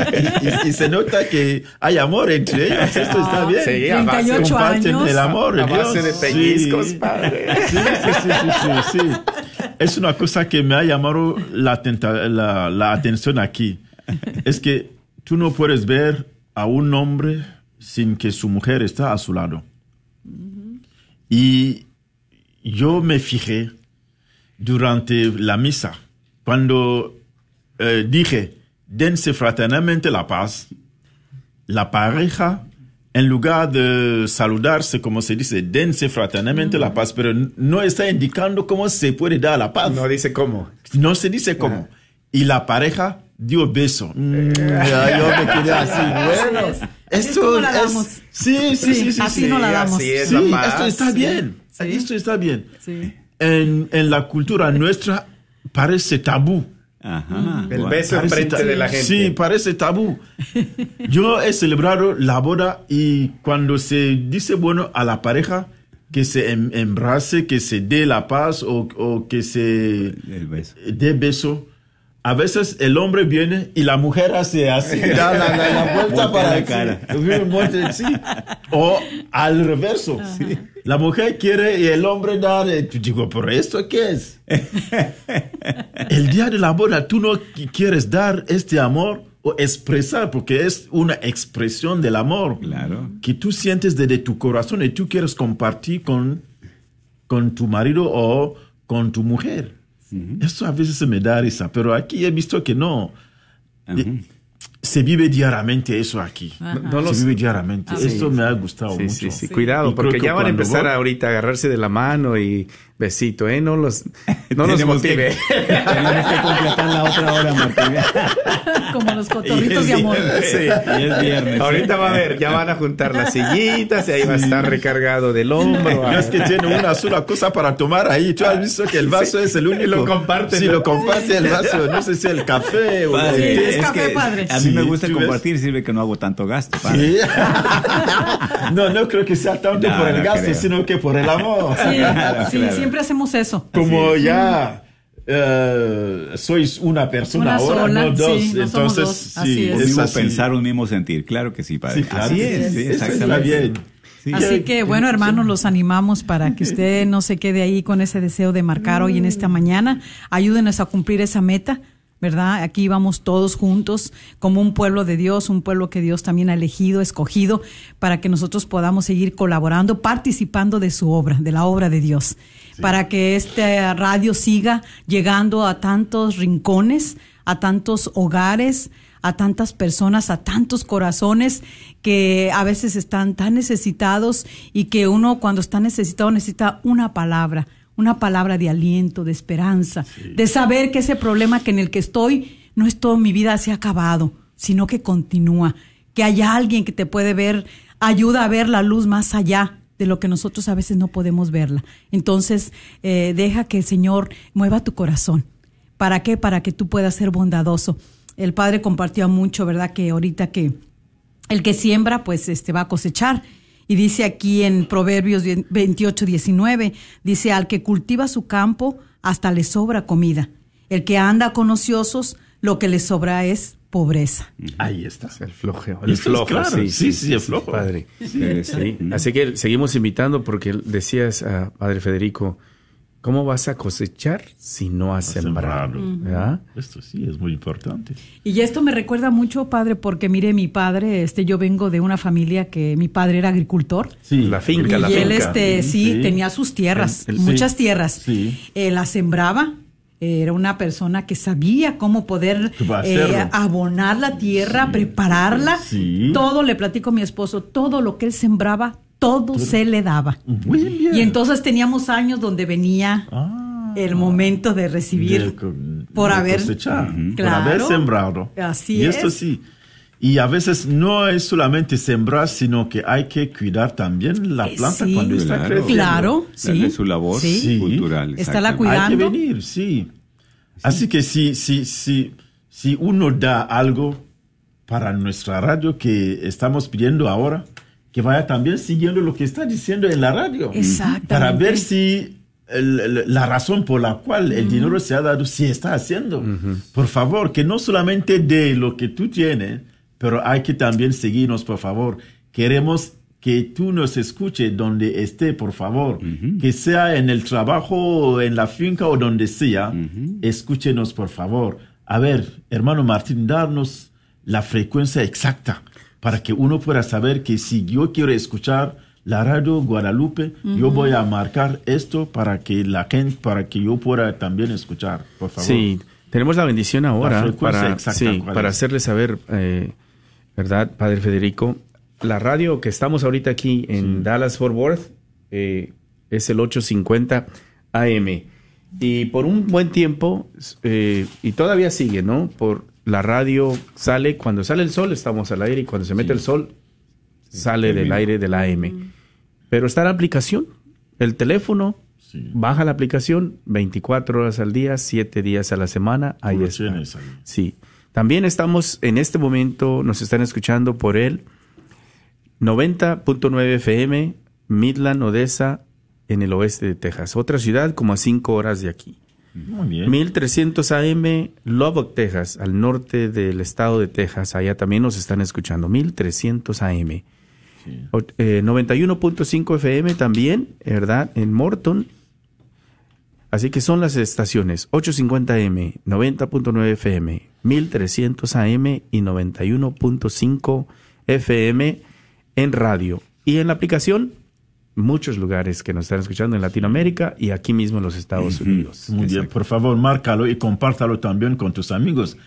y- y se nota que hay amor entre ellos. Esto está bien.
Sí, a base-
38
Comparten
años.
el amor.
A
Dios.
base de pellizcos,
Sí.
padre.
Sí, sí, sí, sí, sí, sí. Es una cosa que me ha llamado la, atención aquí. Es que tú no puedes ver a un hombre sin que su mujer está a su lado. Y yo me fijé durante la misa, cuando eh, dije, dense fraternalmente la paz, la pareja, en lugar de saludarse, como se dice, dense fraternalmente la paz, pero no está indicando cómo se puede dar la paz.
No dice cómo.
No se dice cómo. Y la pareja dio beso. Mm, ya, yo me quedé así. Bueno,
Así es. Así es
esto
la
es-. Sí, sí, sí, sí.
así
sí.
no la damos.
así es.
Sí,
la paz.
esto está
Sí.
bien.
Sí.
Esto está bien.
Sí.
En, en la cultura nuestra parece tabú.
Ajá.
El
guau.
beso
Parece
enfrente de la gente.
Sí, parece tabú. Yo he celebrado la boda y cuando se dice, bueno, a la pareja que se em- embrace, que se dé la paz o, o que se
El beso.
dé beso, a veces el hombre viene y la mujer hace así, da la, la- la vuelta para
la
sí,
cara.
muerte, sí. O al reverso. La mujer quiere y el hombre da. de- Digo, ¿pero esto qué es? el día de la boda, tú no qui- quieres dar este amor o expresar, porque es una expresión del amor
Claro.
que tú sientes desde tu corazón y tú quieres compartir con, con tu marido o con tu mujer. Esto a veces se me da risa, pero aquí he visto que no. Se vive diariamente eso aquí.
No
se
los-
vive diariamente.
Ah, sí.
Esto me ha gustado
Sí,
mucho.
sí, sí, cuidado,
Y
porque
que
ya van a empezar
voy-
ahorita a agarrarse de la mano y besito, ¿eh? No los, no los
que-
motive.
Tenemos que completar la otra hora, Martín.
Como los cotorritos de amor.
Sí.
Y es viernes.
Ahorita va a ver, ya van a juntar las sillitas y ahí va a estar recargado del hombro.
No es que tiene una sola cosa para tomar ahí. Tú has visto que el vaso es el único.
Y lo comparten,
Sí,
¿no?
lo comparte el vaso. No sé si el café o el té.
es café, padre.
A mí
Sí,
me gusta
¿tú ves?
compartir, sirve que no hago tanto gasto. padre.
Sí. no, no creo que sea tanto
No,
por el
no
gasto,
creo.
sino que por el amor.
Sí,
Claro,
sí,
claro.
siempre hacemos eso.
Como ya eh, sois una persona
Una
ahora,
sola,
no dos.
sí, no
Entonces,
dos, así
sí,
es.
Un mismo
así.
pensar, un mismo sentir. Claro que sí, padre.
Sí, claro.
Así es, sí,
está
exactamente.
bien.
Sí.
Así que, bueno, hermanos, los animamos para que usted no se quede ahí con ese deseo de marcar hoy en esta mañana. Ayúdenos a cumplir esa meta, ¿verdad? Aquí vamos todos juntos como un pueblo de Dios, un pueblo que Dios también ha elegido, escogido, para que nosotros podamos seguir colaborando, participando de su obra, de la obra de Dios, para que este radio siga llegando a tantos rincones, a tantos hogares, a tantas personas, a tantos corazones que a veces están tan necesitados y que uno cuando está necesitado necesita una palabra, una palabra de aliento, de esperanza, de saber que ese problema que en el que estoy no es todo mi vida se ha acabado, sino que continúa, que hay alguien que te puede ver, ayuda a ver la luz más allá de lo que nosotros a veces no podemos verla. Entonces, eh, deja que el Señor mueva tu corazón. ¿Para qué? Para que tú puedas ser bondadoso. El padre compartió mucho, ¿verdad? Que ahorita que el que siembra, pues este va a cosechar. Y dice aquí en Proverbios 28, 19, dice, al que cultiva su campo, hasta le sobra comida. El que anda con ociosos, lo que le sobra es pobreza.
Ahí está.
El flojo,
Esto
el
es
flojo,
claro.
sí,
Sí, sí, el flojo.
padre.
Sí,
Sí. Así que seguimos invitando porque decías, ah, Padre Federico, ¿cómo vas a cosechar si no has sembrado? ¿verdad?
Esto sí es muy importante.
Y esto me recuerda mucho, padre, porque mire, mi padre, este, yo vengo de una familia que mi padre era agricultor.
Sí,
La finca,
y
la
él,
finca.
este, sí, tenía sus tierras,
El- el-
muchas
sí,
tierras.
sí.
Eh, las sembraba. Era una persona que sabía cómo poder eh, abonar la tierra, prepararla.
Sí.
Todo, le platico a mi esposo, todo lo que él sembraba, todo se le daba.
Muy bien.
Y entonces teníamos años donde venía
Ah,
el momento de recibir
de
por
de
haber
cosechar, por
Claro.
haber sembrado.
Así
y esto
es.
sí. Y a veces no es solamente sembrar, sino que hay que cuidar también la
Eh,
planta
sí.
cuando está
Claro.
creciendo.
Claro,
Darle
sí.
su labor
Sí.
cultural.
Está la cuidando.
Hay que venir, sí. Así que si, si, si, si uno da algo para nuestra radio que estamos pidiendo ahora, que vaya también siguiendo lo que está diciendo en la radio.
Exactamente.
Para ver si el- el- la razón por la cual el dinero se ha dado, si está haciendo. Por favor, que no solamente de lo que tú tienes, pero hay que también seguirnos, por favor. Queremos que tú nos escuches donde esté, por favor. Que sea en el trabajo, en la finca o donde sea. Escúchenos, por favor. A ver, hermano Martín, darnos la frecuencia exacta para que uno pueda saber que si yo quiero escuchar la radio Guadalupe, yo voy a marcar esto para que la gente, para que yo pueda también escuchar, por favor.
Sí, tenemos la bendición ahora
frecuencia
para,
exacta,
sí,
¿cuál
para hacerle saber, eh, ¿verdad, Padre Federico? La radio que estamos ahorita aquí en Dallas Fort Worth eh, es el 850 AM. Y por un buen tiempo, eh, y todavía sigue, ¿no? Por la radio sale, cuando sale el sol estamos al aire y cuando se mete el sol sale del aire del AM. Pero está la aplicación, el teléfono,
Sí.
baja la aplicación 24 horas al día, 7 días a la semana, ahí está.
ahí.
Sí. También estamos en este momento, nos están escuchando por el 90.9 FM, Midland, Odessa, en el oeste de Texas. Otra ciudad como a 5 horas de aquí.
Muy bien.
1300 AM, Lubbock, Texas, al norte del estado de Texas. Allá también nos están escuchando. 1300 AM. O- eh, 91.5 FM también, ¿verdad? En Morton. Así que son las estaciones 850 M, 90.9 FM, 1300 AM y 91.5 FM en radio. Y en la aplicación, muchos lugares que nos están escuchando en Latinoamérica y aquí mismo en los Estados Unidos.
Muy bien, por favor, márcalo y compártalo también con tus amigos.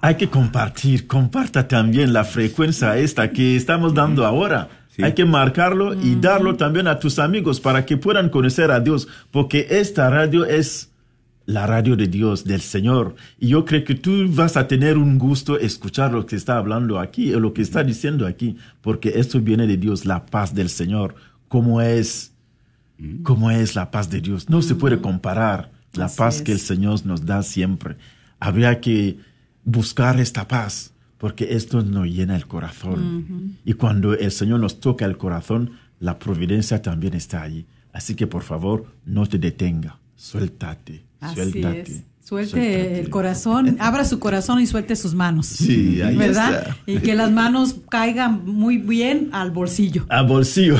Hay que compartir, comparta también la frecuencia esta que estamos dando ahora.
Sí.
Hay que marcarlo y darlo también a tus amigos para que puedan conocer a Dios, porque esta radio es la radio de Dios, del Señor. Y yo creo que tú vas a tener un gusto escuchar lo que está hablando aquí, o lo que está diciendo aquí, porque esto viene de Dios, la paz del Señor, como es cómo es la paz de Dios. No se puede comparar la
Así
paz
es.
que el Señor nos da siempre. Habría que buscar esta paz, porque esto nos llena el corazón. Y cuando el Señor nos toca el corazón, la providencia también está allí. Así que por favor, no te detenga. Suéltate,
Así
suéltate.
es. Suelte
suéltate.
el corazón, abra su corazón y suelte sus manos.
Sí, ahí
¿Verdad?
está.
Y que las manos caigan muy bien al bolsillo.
A bolsillo.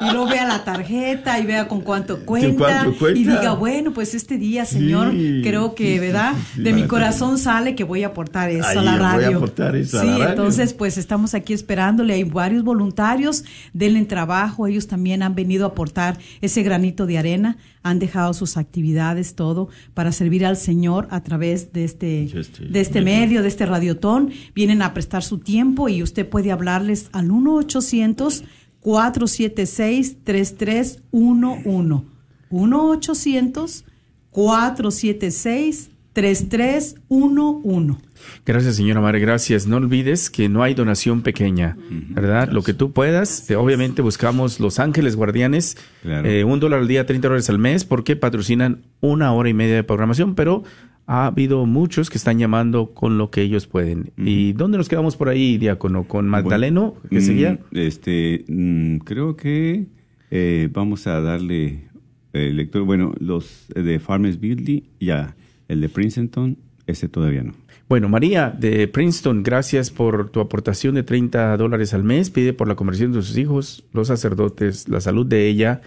y luego vea la tarjeta y vea con cuánto cuenta,
cuánto cuenta.
y diga, bueno, pues este día, Señor,
Sí,
creo que, ¿verdad?
sí,
de mi corazón sale que voy a aportar eso
Ahí,
a la
voy a
radio.
aportar eso a
sí,
la radio.
entonces pues estamos aquí esperándole, hay varios voluntarios, denle en trabajo, ellos también han venido a aportar ese granito de arena, han dejado sus actividades, todo, para servir al Señor a través de este,
Este
de este
medio.
medio, de este radiotón, vienen a prestar su tiempo y usted puede hablarles al 1 800 476 3311 1 800 476 3311
Gracias, señora Madre, gracias. No olvides que no hay donación pequeña, ¿verdad? Lo que tú puedas, eh, obviamente buscamos Los Ángeles Guardianes,
Claro.
eh, un dólar al día, 30 dólares al mes, porque patrocinan una hora y media de programación, pero ha habido muchos que están llamando con lo que ellos pueden. ¿Y dónde nos quedamos por ahí, Diácono? ¿Con Magdaleno, que
Mm,
seguía?
Este, mm, creo que eh, vamos a darle eh, lector. Bueno, los de Farmers Building, ya. El de Princeton, ese todavía no.
Bueno, María de Princeton, gracias por tu aportación de 30 dólares al mes. Pide por la conversión de sus hijos, los sacerdotes, la salud de ella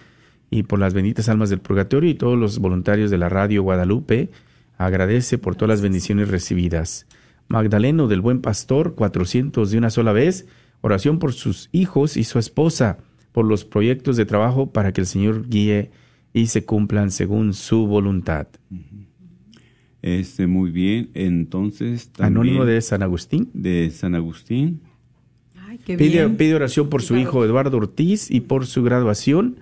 y por las benditas almas del purgatorio y todos los voluntarios de la radio Guadalupe. Agradece por todas las bendiciones recibidas. Magdaleno del Buen Pastor, 400 de una sola vez. Oración por sus hijos y su esposa, por los proyectos de trabajo para que el Señor guíe y se cumplan según su voluntad.
Este, muy bien. Entonces, también
Anónimo de San Agustín.
de San Agustín.
Ay, qué
Pide,
bien.
pide oración por su hijo Eduardo Ortiz y por su graduación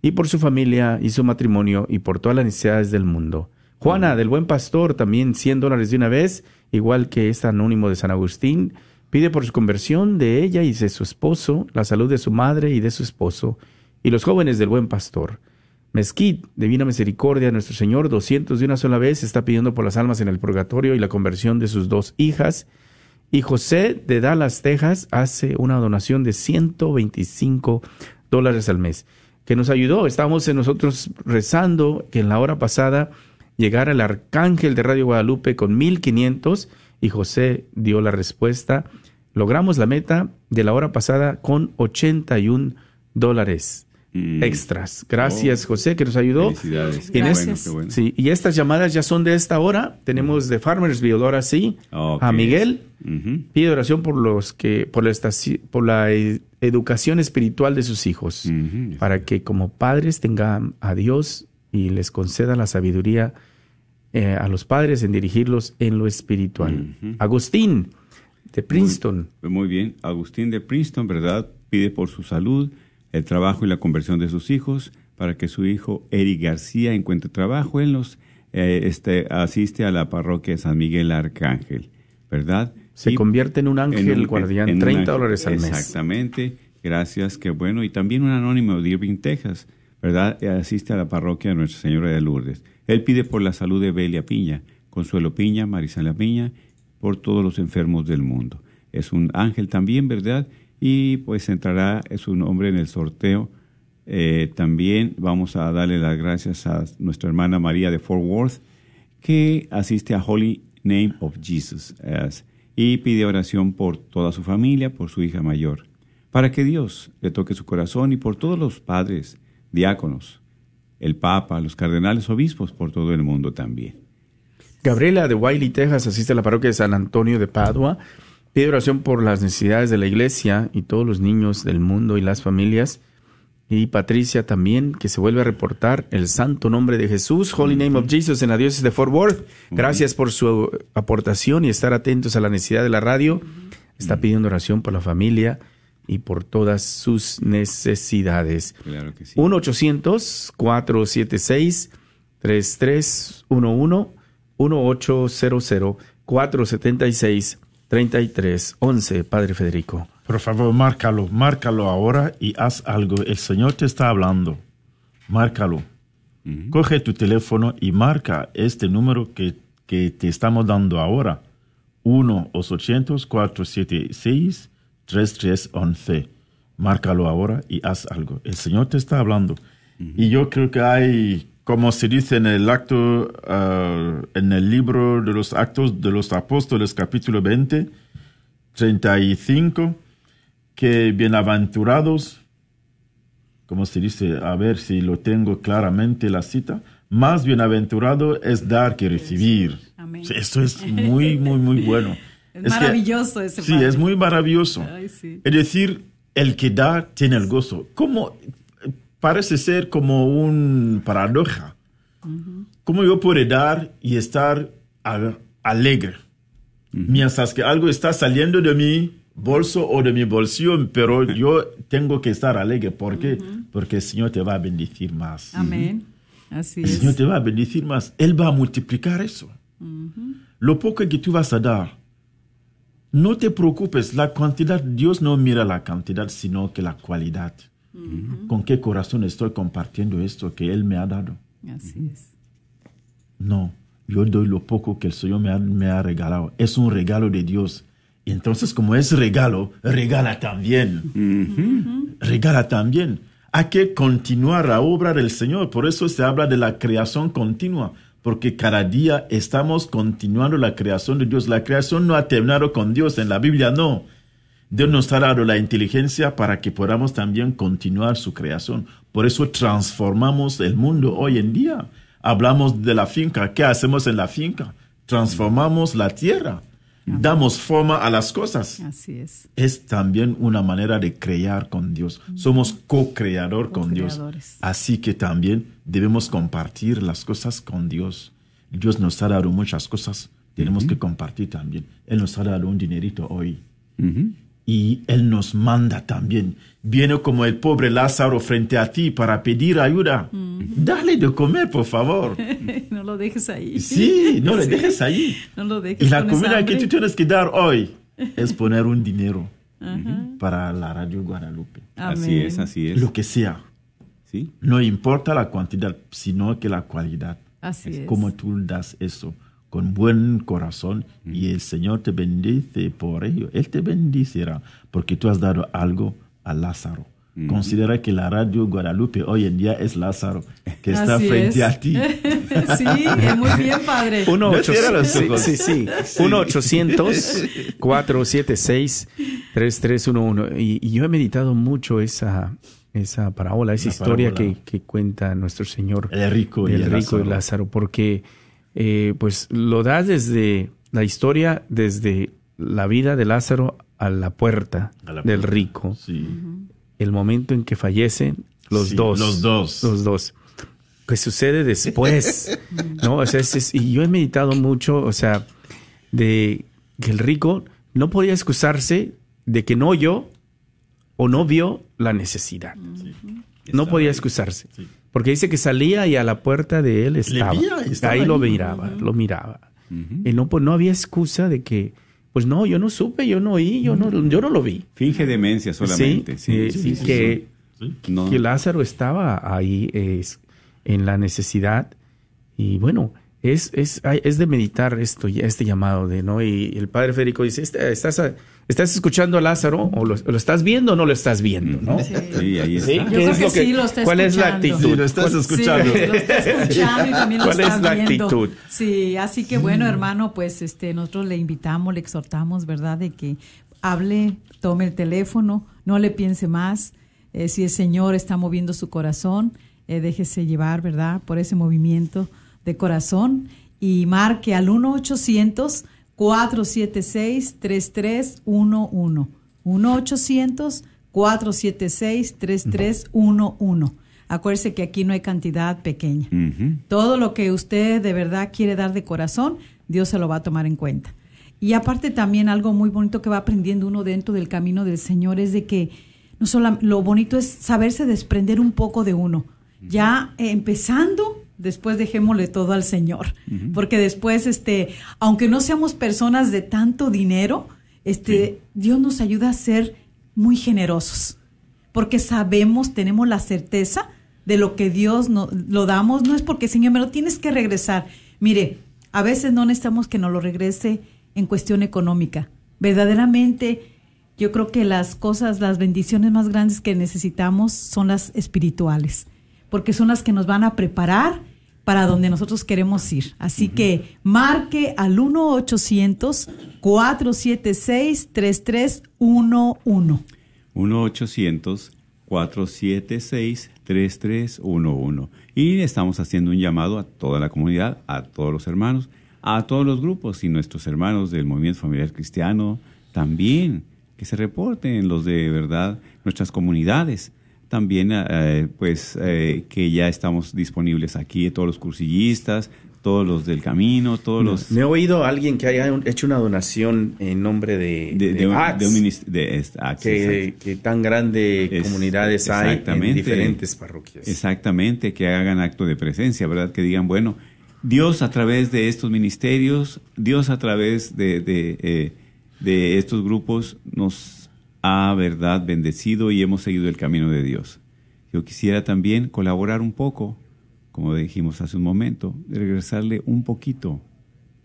y por su familia y su matrimonio y por todas las necesidades del mundo. Juana del Buen Pastor también 100 dólares de una vez, igual que este anónimo de San Agustín. Pide por su conversión de ella y de su esposo, la salud de su madre y de su esposo, y los jóvenes del Buen Pastor. Mezquit, Divina Misericordia, nuestro Señor, 200 de una sola vez, está pidiendo por las almas en el purgatorio y la conversión de sus dos hijas. Y José de Dallas, Texas, hace una donación de 125 dólares al mes, que nos ayudó. Estábamos en nosotros rezando que en la hora pasada llegara el arcángel de Radio Guadalupe con 1500 y José dio la respuesta. Logramos la meta de la hora pasada con 81 dólares
Mm.
extras. Gracias, José, que nos ayudó.
Felicidades.
Y
Qué
en
bueno, qué bueno.
Sí, y estas llamadas ya son de esta hora. Tenemos de Farmersville, ahora sí, a Miguel. Pide oración por los que, por la, por la e- educación espiritual de sus hijos, para que como padres tengan a Dios y les conceda la sabiduría eh, a los padres en dirigirlos en lo espiritual. Agustín, de Princeton.
Muy bien. Agustín de Princeton, ¿verdad? Pide por su salud, el trabajo y la conversión de sus hijos, para que su hijo Eric García encuentre trabajo en los, eh, este, asiste a la parroquia de San Miguel Arcángel, ¿verdad?
Se
Y-
convierte en un ángel
en un-
guardián,
en un
30
ángel.
dólares al mes.
Exactamente. Gracias, qué bueno. Y también un anónimo de Irving, Texas, ¿verdad? Asiste a la parroquia de Nuestra Señora de Lourdes. Él pide por la salud de Belia Piña, Consuelo Piña, Marisela Piña, por todos los enfermos del mundo. Es un ángel también, ¿verdad? Y pues entrará su nombre en el sorteo. Eh, también vamos a darle las gracias a nuestra hermana María de Fort Worth, que asiste a Holy Name of Jesus y pide oración por toda su familia, por su hija mayor, para que Dios le toque su corazón y por todos los padres, diáconos, el Papa, los cardenales, obispos, por todo el mundo también.
Gabriela de Wiley, Texas, asiste a la parroquia de San Antonio de Padua. Pide oración por las necesidades de la iglesia y todos los niños del mundo y las familias. Y Patricia también, que se vuelve a reportar el santo nombre de Jesús, Holy Name of Jesus, en la diócesis de Fort Worth. Gracias por su aportación y estar atentos a la necesidad de la radio. Está pidiendo oración por la familia y por todas sus necesidades.
Claro que sí.
1-800-476-3311, 1-800-476-3311. Padre Federico.
Por favor, márcalo, márcalo ahora y haz algo. El Señor te está hablando. Márcalo. Coge tu teléfono y marca este número que, que te estamos dando ahora. 1-800-476-3311. Márcalo ahora y haz algo. El Señor te está hablando. Y yo creo que hay, como se dice en el acto, ah, en el libro de los Actos de los Apóstoles, capítulo 20, 35, que bienaventurados, como se dice, a ver si lo tengo claramente la cita, más bienaventurado es dar que recibir.
Amén.
Esto es muy, muy, muy bueno.
Es
que-
maravilloso ese
Sí,
padre.
es muy maravilloso.
Ay, sí.
Es decir, el que da tiene el gozo. Como parece ser como un paradoja. ¿Cómo yo puedo dar y estar alegre? Mientras que algo está saliendo de mi bolso o de mi bolsillo, pero yo tengo que estar alegre. ¿Por qué? Porque el Señor te va a bendecir más.
Amén. Así
El Señor te va a bendecir más. Él va a multiplicar eso. Lo poco que tú vas a dar, no te preocupes, la cantidad, Dios no mira la cantidad, sino que la cualidad. ¿Con qué corazón estoy compartiendo esto que Él me ha dado?
Así es.
No, yo doy lo poco que el Señor me ha, me ha regalado. Es un regalo de Dios. Y entonces, como es regalo, regala también. Regala también. Hay que continuar la obra del Señor. Por eso se habla de la creación continua. Porque cada día estamos continuando la creación de Dios. La creación no ha terminado con Dios. En la Biblia no. Dios nos ha dado la inteligencia para que podamos también continuar su creación. Por eso transformamos el mundo hoy en día. Hablamos de la finca. ¿Qué hacemos en la finca? Transformamos la tierra. Damos forma a las cosas.
Así es.
Es también una manera de crear con Dios. Somos co-creador con Dios. Así que también debemos compartir las cosas con Dios. Dios nos ha dado muchas cosas. Tenemos que compartir también. Él nos ha dado un dinerito hoy. Y Él nos manda también. Viene como el pobre Lázaro frente a ti para pedir ayuda. Dale de comer, por favor.
no lo dejes ahí.
Sí, no le
Sí.
dejes ahí.
No lo dejes
Y la comida que tú tienes que dar hoy es poner un dinero para la Radio Guadalupe.
Así es, así es.
Lo que sea.
¿Sí?
No importa la cantidad, sino que la cualidad.
Así es.
Como tú das eso con buen corazón y el Señor te bendice por ello. Él te bendicirá porque tú has dado algo a Lázaro. Considera que la radio Guadalupe hoy en día es Lázaro, que está frente
es.
a ti.
sí, muy bien, padre.
Uno
No
ocho-
cierra los
sí,
ojos.
sí, sí. 1-800-476-3311. Y, y yo he meditado mucho esa, esa parábola, esa
La
historia
parábola.
que, que cuenta nuestro Señor.
El rico y
el
el
rico y
Lázaro.
Lázaro, porque eh, pues lo da desde la historia, desde la vida de Lázaro a la puerta
A la
del rico.
Sí.
El momento en que fallecen los
Sí,
dos.
los dos.
Los dos. ¿Qué sucede después? ¿No? O sea, es- es- y yo he meditado mucho, o sea, de que el rico no podía excusarse de que no oyó o no vio la necesidad. No podía excusarse. Porque dice que salía y a la puerta de él estaba.
estaba
ahí lo
ahí.
miraba, lo miraba. Y no, pues no había excusa de que, pues no, yo no supe, yo no oí, yo no, yo no lo vi.
Finge demencia solamente.
Sí,
Sí,
eh,
sí, sí,
que.
No.
que Lázaro estaba ahí es, en la necesidad. Y bueno, es, es, hay- es de meditar esto, este llamado de, ¿no? Y el padre Federico dice, "Está- ¿estás, a- estás escuchando a Lázaro o lo, lo estás viendo o no lo estás viendo, no?
Sí, ahí
Sí,
está.
¿qué
creo
es
que
lo
sí lo está
¿Cuál es la actitud?
Sí, lo estás
¿Cuál-
escuchando.
Sí, lo está escuchando y también lo
¿Cuál
está
es la
viendo.
actitud?
Sí, así que bueno, hermano, pues este nosotros le invitamos, le exhortamos, ¿verdad? De que hable, tome el teléfono, no le piense más. Eh, si el Señor está moviendo su corazón, eh, déjese llevar, ¿verdad? Por ese movimiento de corazón y marque al 1 800 476 3311 1 800 476 3311 Acuérdese que aquí no hay cantidad pequeña. Todo lo que usted de verdad quiere dar de corazón, Dios se lo va a tomar en cuenta. Y aparte también algo muy bonito que va aprendiendo uno dentro del camino del Señor es de que no solo lo bonito es saberse desprender un poco de uno. Ya eh, empezando, después dejémosle todo al Señor, porque después este, aunque no seamos personas de tanto dinero, este Dios nos ayuda a ser muy generosos. Porque sabemos, tenemos la certeza de lo que Dios no, lo damos, no es porque Señor me lo tienes que regresar. Mire, a veces no necesitamos que nos lo regrese en cuestión económica. Verdaderamente, yo creo que las cosas, las bendiciones más grandes que necesitamos son las espirituales, porque son las que nos van a preparar para donde nosotros queremos ir. Así que marque al 1-800-476-3311.
1-800-476-3311. Y estamos haciendo un llamado a toda la comunidad, a todos los hermanos, a todos los grupos y nuestros hermanos del movimiento familiar cristiano también, que se reporten los de verdad, nuestras comunidades. También, eh, pues, eh, que ya estamos disponibles aquí, todos los cursillistas, todos los del camino, todos los...
Me he oído a alguien que haya hecho una donación en nombre de,
de, un
que, tan grande
Es-
comunidades hay en diferentes parroquias.
Exactamente, que hagan acto de presencia, ¿verdad? Que digan, bueno, Dios a través de estos ministerios, Dios a través de, de, eh, de estos grupos nos ha, ¿verdad?, bendecido y hemos seguido el camino de Dios. Yo quisiera también colaborar un poco, como dijimos hace un momento, de regresarle un poquito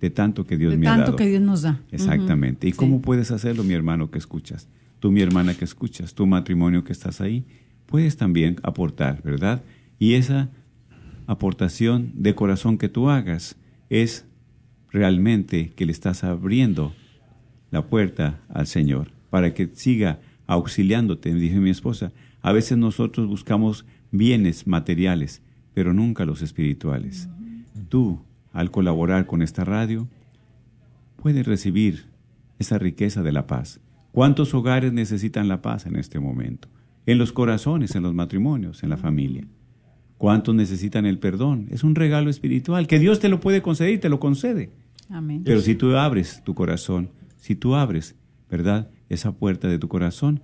de tanto que Dios
de
me ha
tanto
dado.
que Dios nos da.
Exactamente. ¿Y cómo puedes hacerlo, mi hermano que escuchas? Tú, mi hermana que escuchas, tu matrimonio que estás ahí, puedes también aportar, ¿verdad? Y esa aportación de corazón que tú hagas es realmente que le estás abriendo la puerta al Señor. Para que siga auxiliándote, dice mi esposa. A veces nosotros buscamos bienes materiales, pero nunca los espirituales. Tú, al colaborar con esta radio, puedes recibir esa riqueza de la paz. ¿Cuántos hogares necesitan la paz en este momento? En los corazones, en los matrimonios, en la familia. ¿Cuántos necesitan el perdón? Es un regalo espiritual que Dios te lo puede conceder y te lo concede.
Amén.
Pero si tú abres tu corazón, si tú abres, ¿verdad? Esa puerta de tu corazón,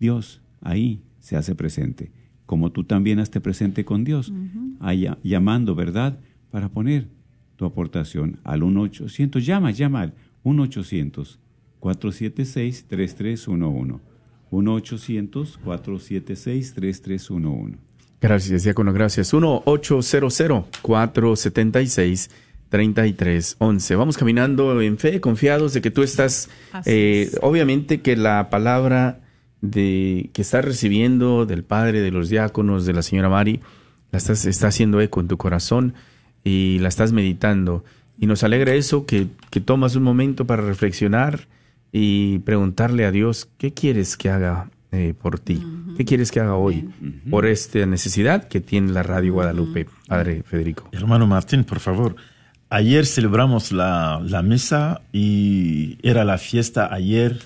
Dios ahí se hace presente. Como tú también hazte presente con Dios, allá, llamando, ¿verdad? Para poner tu aportación al 1-800. Llama, llama al 1-800-476-3311. 1-800-476-3311.
Gracias, diácono, gracias. 1-800-476-3311. Vamos caminando en fe, confiados de que tú estás, eh,
es.
obviamente que la palabra de que estás recibiendo del Padre, de los diáconos, de la señora Mari, la estás, está haciendo eco en tu corazón y la estás meditando. Y nos alegra eso, que, que tomas un momento para reflexionar y preguntarle a Dios, ¿qué quieres que haga eh, por ti? ¿Qué quieres que haga hoy por esta necesidad que tiene la Radio Guadalupe, Padre Federico?
Hermano Martín, por favor. Ayer celebramos la, la misa y era la fiesta ayer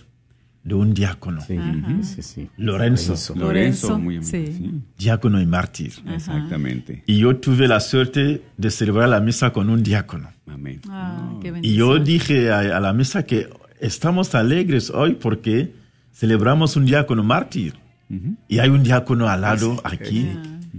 de un diácono,
Sí, sí, sí.
Lorenzo,
Lorenzo.
Muy
sí.
diácono y mártir.
Exactamente.
Y yo tuve la suerte de celebrar la misa con un diácono.
Amén.
Ah, qué
Y yo dije a, a la mesa que estamos alegres hoy porque celebramos un diácono mártir. Y hay un diácono al lado aquí.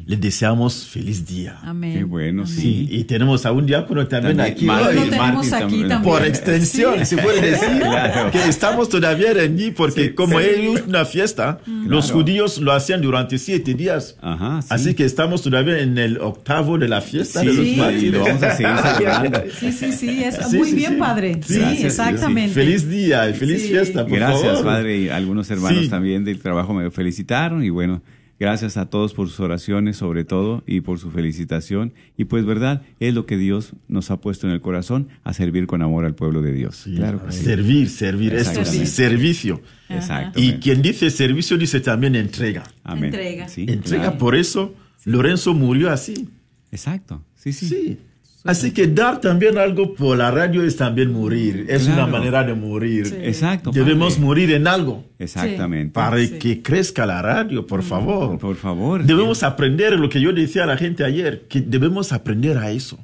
Le deseamos feliz día.
Amén.
Qué bueno,
Amén.
Sí, y tenemos a un diácono también,
También,
aquí.
Mártir,
hoy.
Mártir
aquí
también.
también.
Por extensión, se puede decir
Claro.
que estamos todavía allí porque
Sí,
como
sí.
es una fiesta, los
Claro.
judíos lo hacían durante siete días.
Ajá, sí.
Así que estamos todavía en el octavo de la fiesta de
Sí,
los
Sí.
mártires.
lo vamos a seguir celebrando.
Sí, sí, sí, es
Sí,
muy
sí,
bien,
sí.
padre. Sí,
Gracias,
exactamente.
Feliz día y feliz
Sí.
fiesta, por
Gracias,
favor.
padre, y algunos hermanos
Sí.
también del trabajo me felicitaron y bueno, gracias a todos por sus oraciones sobre todo y por su felicitación y pues verdad, es lo que Dios nos ha puesto en el corazón a servir con amor al pueblo de Dios.
Sí,
claro que sí.
Servir, servir, esto sí, servicio.
Exacto.
Y quien dice servicio dice también entrega.
Amén.
Entrega.
Sí,
Entrega,
claro.
por eso Lorenzo murió así.
Exacto. Sí, sí.
Sí. Así que dar también algo por la radio es también morir. Es
Claro.
una manera de morir.
Exacto.
Debemos
padre.
morir en algo
Exactamente.
para
Sí.
que crezca la radio, por favor.
Por favor.
Debemos aprender lo que yo decía a la gente ayer, que debemos aprender a eso.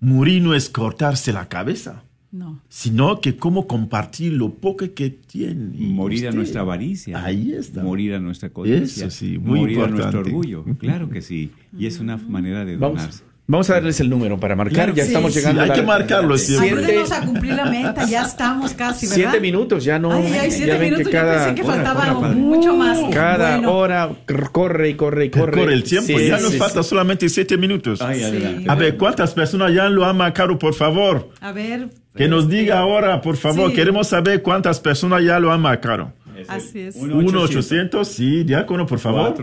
Morir no es cortarse la cabeza,
No.
sino que cómo compartir lo poco que tiene.
morir a nuestra avaricia.
Ahí está.
Morir a nuestra codicia.
Eso sí, muy
morir a nuestro orgullo. Claro que sí. Y es una manera de donarse.
vamos a darles el número para marcar.
Claro,
ya
sí,
estamos
sí,
llegando
hay
a la-
que marcarlo
Ayúdenos a cumplir la meta, ya estamos casi, ¿verdad?
Siete minutos, ya no.
Ay, ay,
ya
siete minutos,
que
yo
cada,
pensé que
hora,
faltaba
hora,
mucho más.
cada
Bueno,
hora corre y corre y corre.
Corre el tiempo,
Sí,
ya nos
sí,
falta
sí.
solamente siete minutos.
Ay,
Sí.
A ver, ¿cuántas personas ya lo han marcado, por favor?
A ver.
Que nos diga ahora, por favor.
Sí.
Queremos saber cuántas personas ya lo han marcado.
Así es.
1-800, sí, diácono, por favor.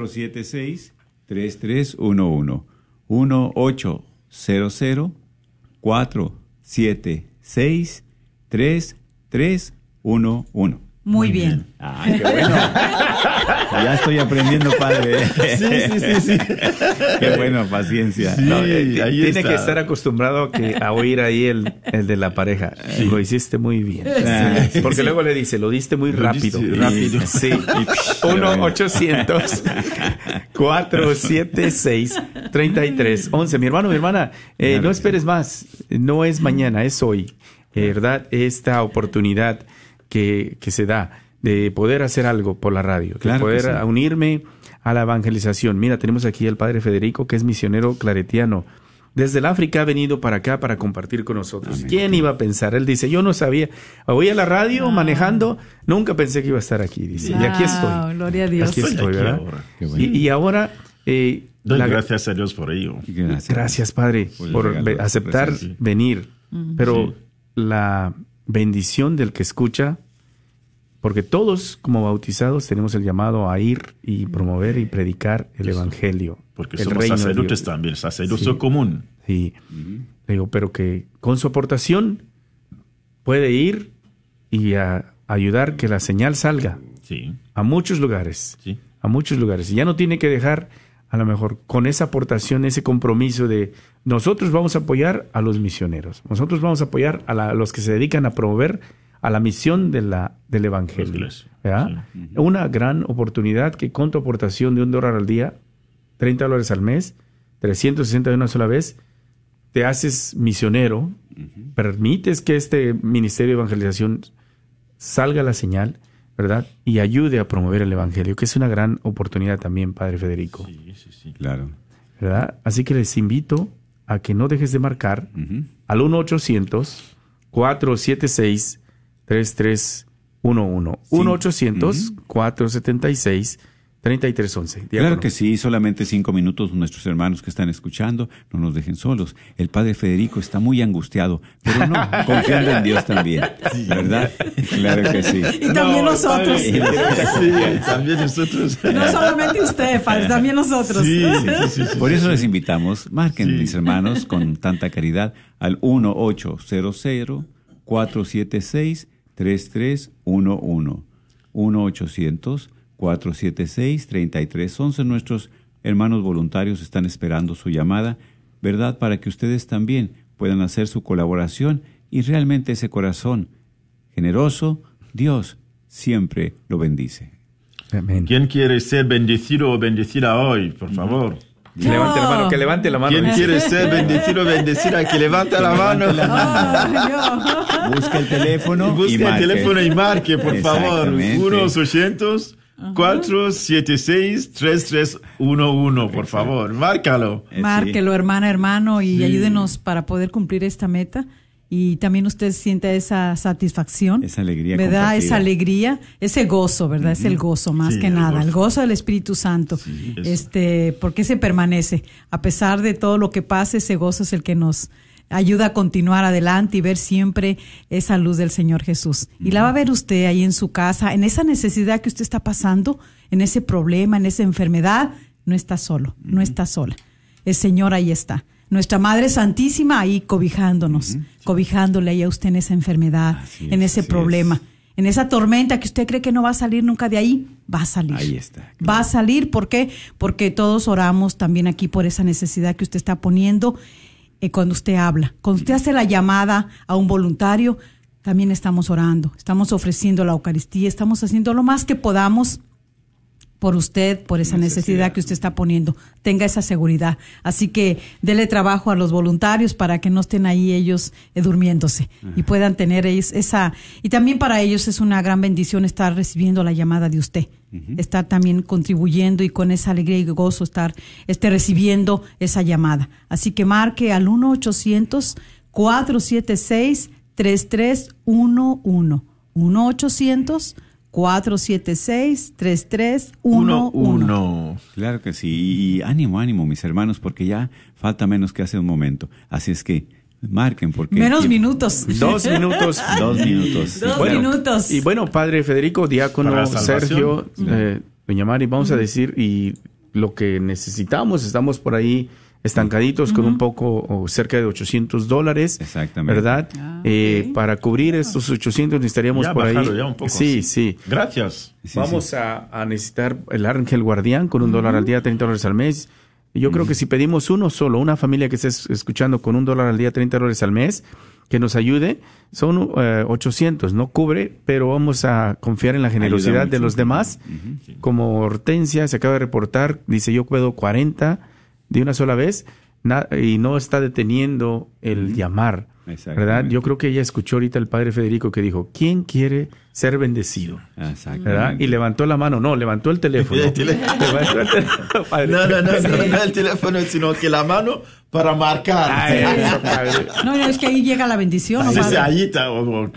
476-3311. 1-800-476-3311.
Muy bien.
Ay, qué bueno. ya estoy aprendiendo, padre.
Sí, sí, sí, sí.
Qué bueno, paciencia.
Sí,
No, eh, tiene
está.
que estar acostumbrado a, que, a oír ahí el, el de la pareja. Lo hiciste muy bien.
Ah,
Porque luego le dice, lo diste muy
Lo
rápido.
diste rápido.
Sí. 1-800-476-3311. Mi hermano, mi hermana, eh, no esperes más. No es mañana, es hoy. Eh, ¿Verdad? Esta oportunidad que, que se da de poder hacer algo por la radio,
Claro
de
que
poder
sí.
unirme a la evangelización. Mira, tenemos aquí al padre Federico, que es misionero claretiano. Desde el África ha venido para acá para compartir con nosotros. ¿Quién iba a pensar? Él dice, yo no sabía. Oí a la radio manejando, nunca pensé que iba a estar aquí. Dice, y aquí
Wow,
estoy.
gloria a Dios.
Aquí
Estoy
estoy,
aquí
¿verdad?
ahora.
Qué bueno.
Y, y ahora, eh,
Doy
la-
gracias a Dios por ello.
Gracias.
Gracias, Padre,
Por
aceptar venir. Pero la bendición del que escucha, porque todos como bautizados tenemos el llamado a ir y promover y predicar el Evangelio.
Porque
el
somos
reino
sacerdotes también, sacerdocio
Sí.
común.
Sí. Digo, pero que con su aportación puede ir y a- ayudar que la señal salga
Sí,
a muchos lugares,
sí.
a muchos lugares. Y ya no tiene que dejar, a lo mejor, con esa aportación, ese compromiso de nosotros vamos a apoyar a los misioneros, nosotros vamos a apoyar a, la- a los que se dedican a promover a la misión de la, del Evangelio. Una gran oportunidad que con tu aportación de un dólar al día, 30 dólares al mes, 360 de una sola vez, te haces misionero, permites que este ministerio de evangelización salga la señal, ¿verdad? Y ayude a promover el Evangelio, que es una gran oportunidad también, Padre Federico,
Sí, sí, sí.
Claro.
¿verdad? Así que les invito a que no dejes de marcar al 1-800-476-3311. 1-800-476-3311.
Claro que sí, solamente cinco minutos nuestros hermanos que están escuchando, no nos dejen solos. El padre Federico está muy angustiado, pero no, confiando en Dios también, ¿verdad? Claro que sí.
Y también nosotros.
Sí, también nosotros.
No solamente usted, padre, también nosotros.
Sí, sí, sí, sí,
Por eso
sí.
les invitamos, marquen mis hermanos con tanta caridad al 1-800-476-3311. 476-3311. Nuestros hermanos voluntarios están esperando su llamada, ¿verdad? Para que ustedes también puedan hacer su colaboración y realmente ese corazón generoso, Dios siempre lo bendice.
Amén.
¿Quién quiere ser bendecido o bendecida hoy, por favor?
Que levante la mano, que levante la mano.
¿Quién quiere ser bendecido o bendecida? Que levante la mano.
Busca el teléfono. Y
busca el teléfono y marque, por favor.
Unos
800 476-3311, por favor, márcalo.
Eh,
Márquelo, hermana, hermano, y ayúdenos para poder cumplir esta meta. Y también usted sienta esa satisfacción.
Esa alegría.
¿Verdad?
Compartida.
Esa alegría, ese gozo, ¿verdad? Es el gozo más que nada, el gozo del Espíritu Santo. Este, porque se permanece. A pesar de todo lo que pase, ese gozo es el que nos, ayuda a continuar adelante y ver siempre esa luz del Señor Jesús. Y la va a ver usted ahí en su casa, en esa necesidad que usted está pasando, en ese problema, en esa enfermedad, no está solo, no está sola. El Señor ahí está. Nuestra Madre Santísima ahí cobijándonos, cobijándole ahí a usted en esa enfermedad, en
es,
ese problema,
es.
en esa tormenta que usted cree que no va a salir nunca de ahí, va a salir.
Ahí está,
Va a salir, ¿por qué? Porque todos oramos también aquí por esa necesidad que usted está poniendo eh, cuando usted habla. Cuando usted hace la llamada a un voluntario, también estamos orando, estamos ofreciendo la Eucaristía, estamos haciendo lo más que podamos por usted, por esa necesidad. que usted está poniendo. Tenga esa seguridad. Así que dele trabajo a los voluntarios para que no estén ahí ellos eh, durmiéndose y puedan tener es- esa... Y también para ellos es una gran bendición estar recibiendo la llamada de usted. Estar también contribuyendo y con esa alegría y gozo estar este, recibiendo esa llamada. Así que marque al 1-800-476-3311. 1-800 476-3311.
1-1.
Claro que sí. Y ánimo, ánimo, mis hermanos, porque ya falta menos que hace un momento. Así es que marquen, porque.
Menos minutos.
Dos minutos.
Dos minutos.
Dos
Bueno,
minutos.
Y bueno, Padre Federico, Diácono Sergio, eh, Doña Mari, vamos a decir, y lo que necesitamos, estamos por ahí estancaditos con un poco o cerca de 800 dólares.
Exactamente.
¿Verdad?
Ah,
Eh, para cubrir estos 800 necesitaríamos
Ya
por ahí.
ya un poco.
sí, sí.
Gracias.
Sí,
Vamos
sí.
A, a necesitar el ángel guardián con un dólar al día, 30 dólares al mes. Yo creo que si pedimos uno solo, una familia que esté es- escuchando con un dólar al día, 30 dólares al mes, que nos ayude, son eh, 800, no cubre, pero vamos a confiar en la generosidad de los demás. Como Hortensia se acaba de reportar, dice yo puedo 40 de una sola vez na- y no está deteniendo el llamar. ¿Verdad? Yo creo que ella escuchó ahorita al padre Federico que dijo, ¿quién quiere ser bendecido? ¿verdad? Y levantó la mano, no, levantó el teléfono.
El teléfono.
El padre.
No, no, no, no, no el teléfono, sino que la mano para marcar.
Ay, eso, padre.
No, no, es que ahí llega la bendición. ¿no, padre?
ahí está. o- o-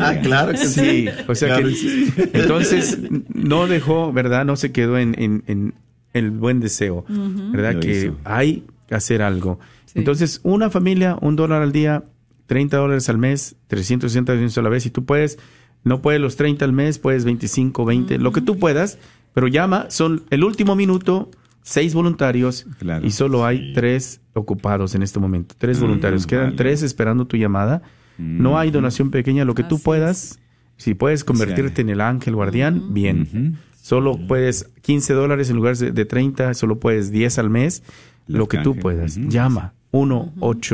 Ah, claro que sí.
Sí, o sea
Claro,
que
sí.
entonces no dejó, ¿verdad? No se quedó en, en- en el buen deseo, ¿verdad?
Lo
que
hizo.
hay que hacer algo. Entonces, una familia, un dólar al día, 30 dólares al mes, 360 de una sola vez. Si tú puedes, no puedes los 30 al mes, puedes 25, 20, lo que tú puedas, pero llama, son el último minuto, seis voluntarios
Claro.
y solo hay tres ocupados en este momento, tres voluntarios. Quedan
vale.
tres esperando tu llamada. No hay donación pequeña, lo que tú puedas Si puedes convertirte en el ángel guardián, bien. Solo puedes 15 dólares en lugar de, de 30, solo puedes 10 al mes,
El
lo que tú
arcángel.
puedas. Llama 1 8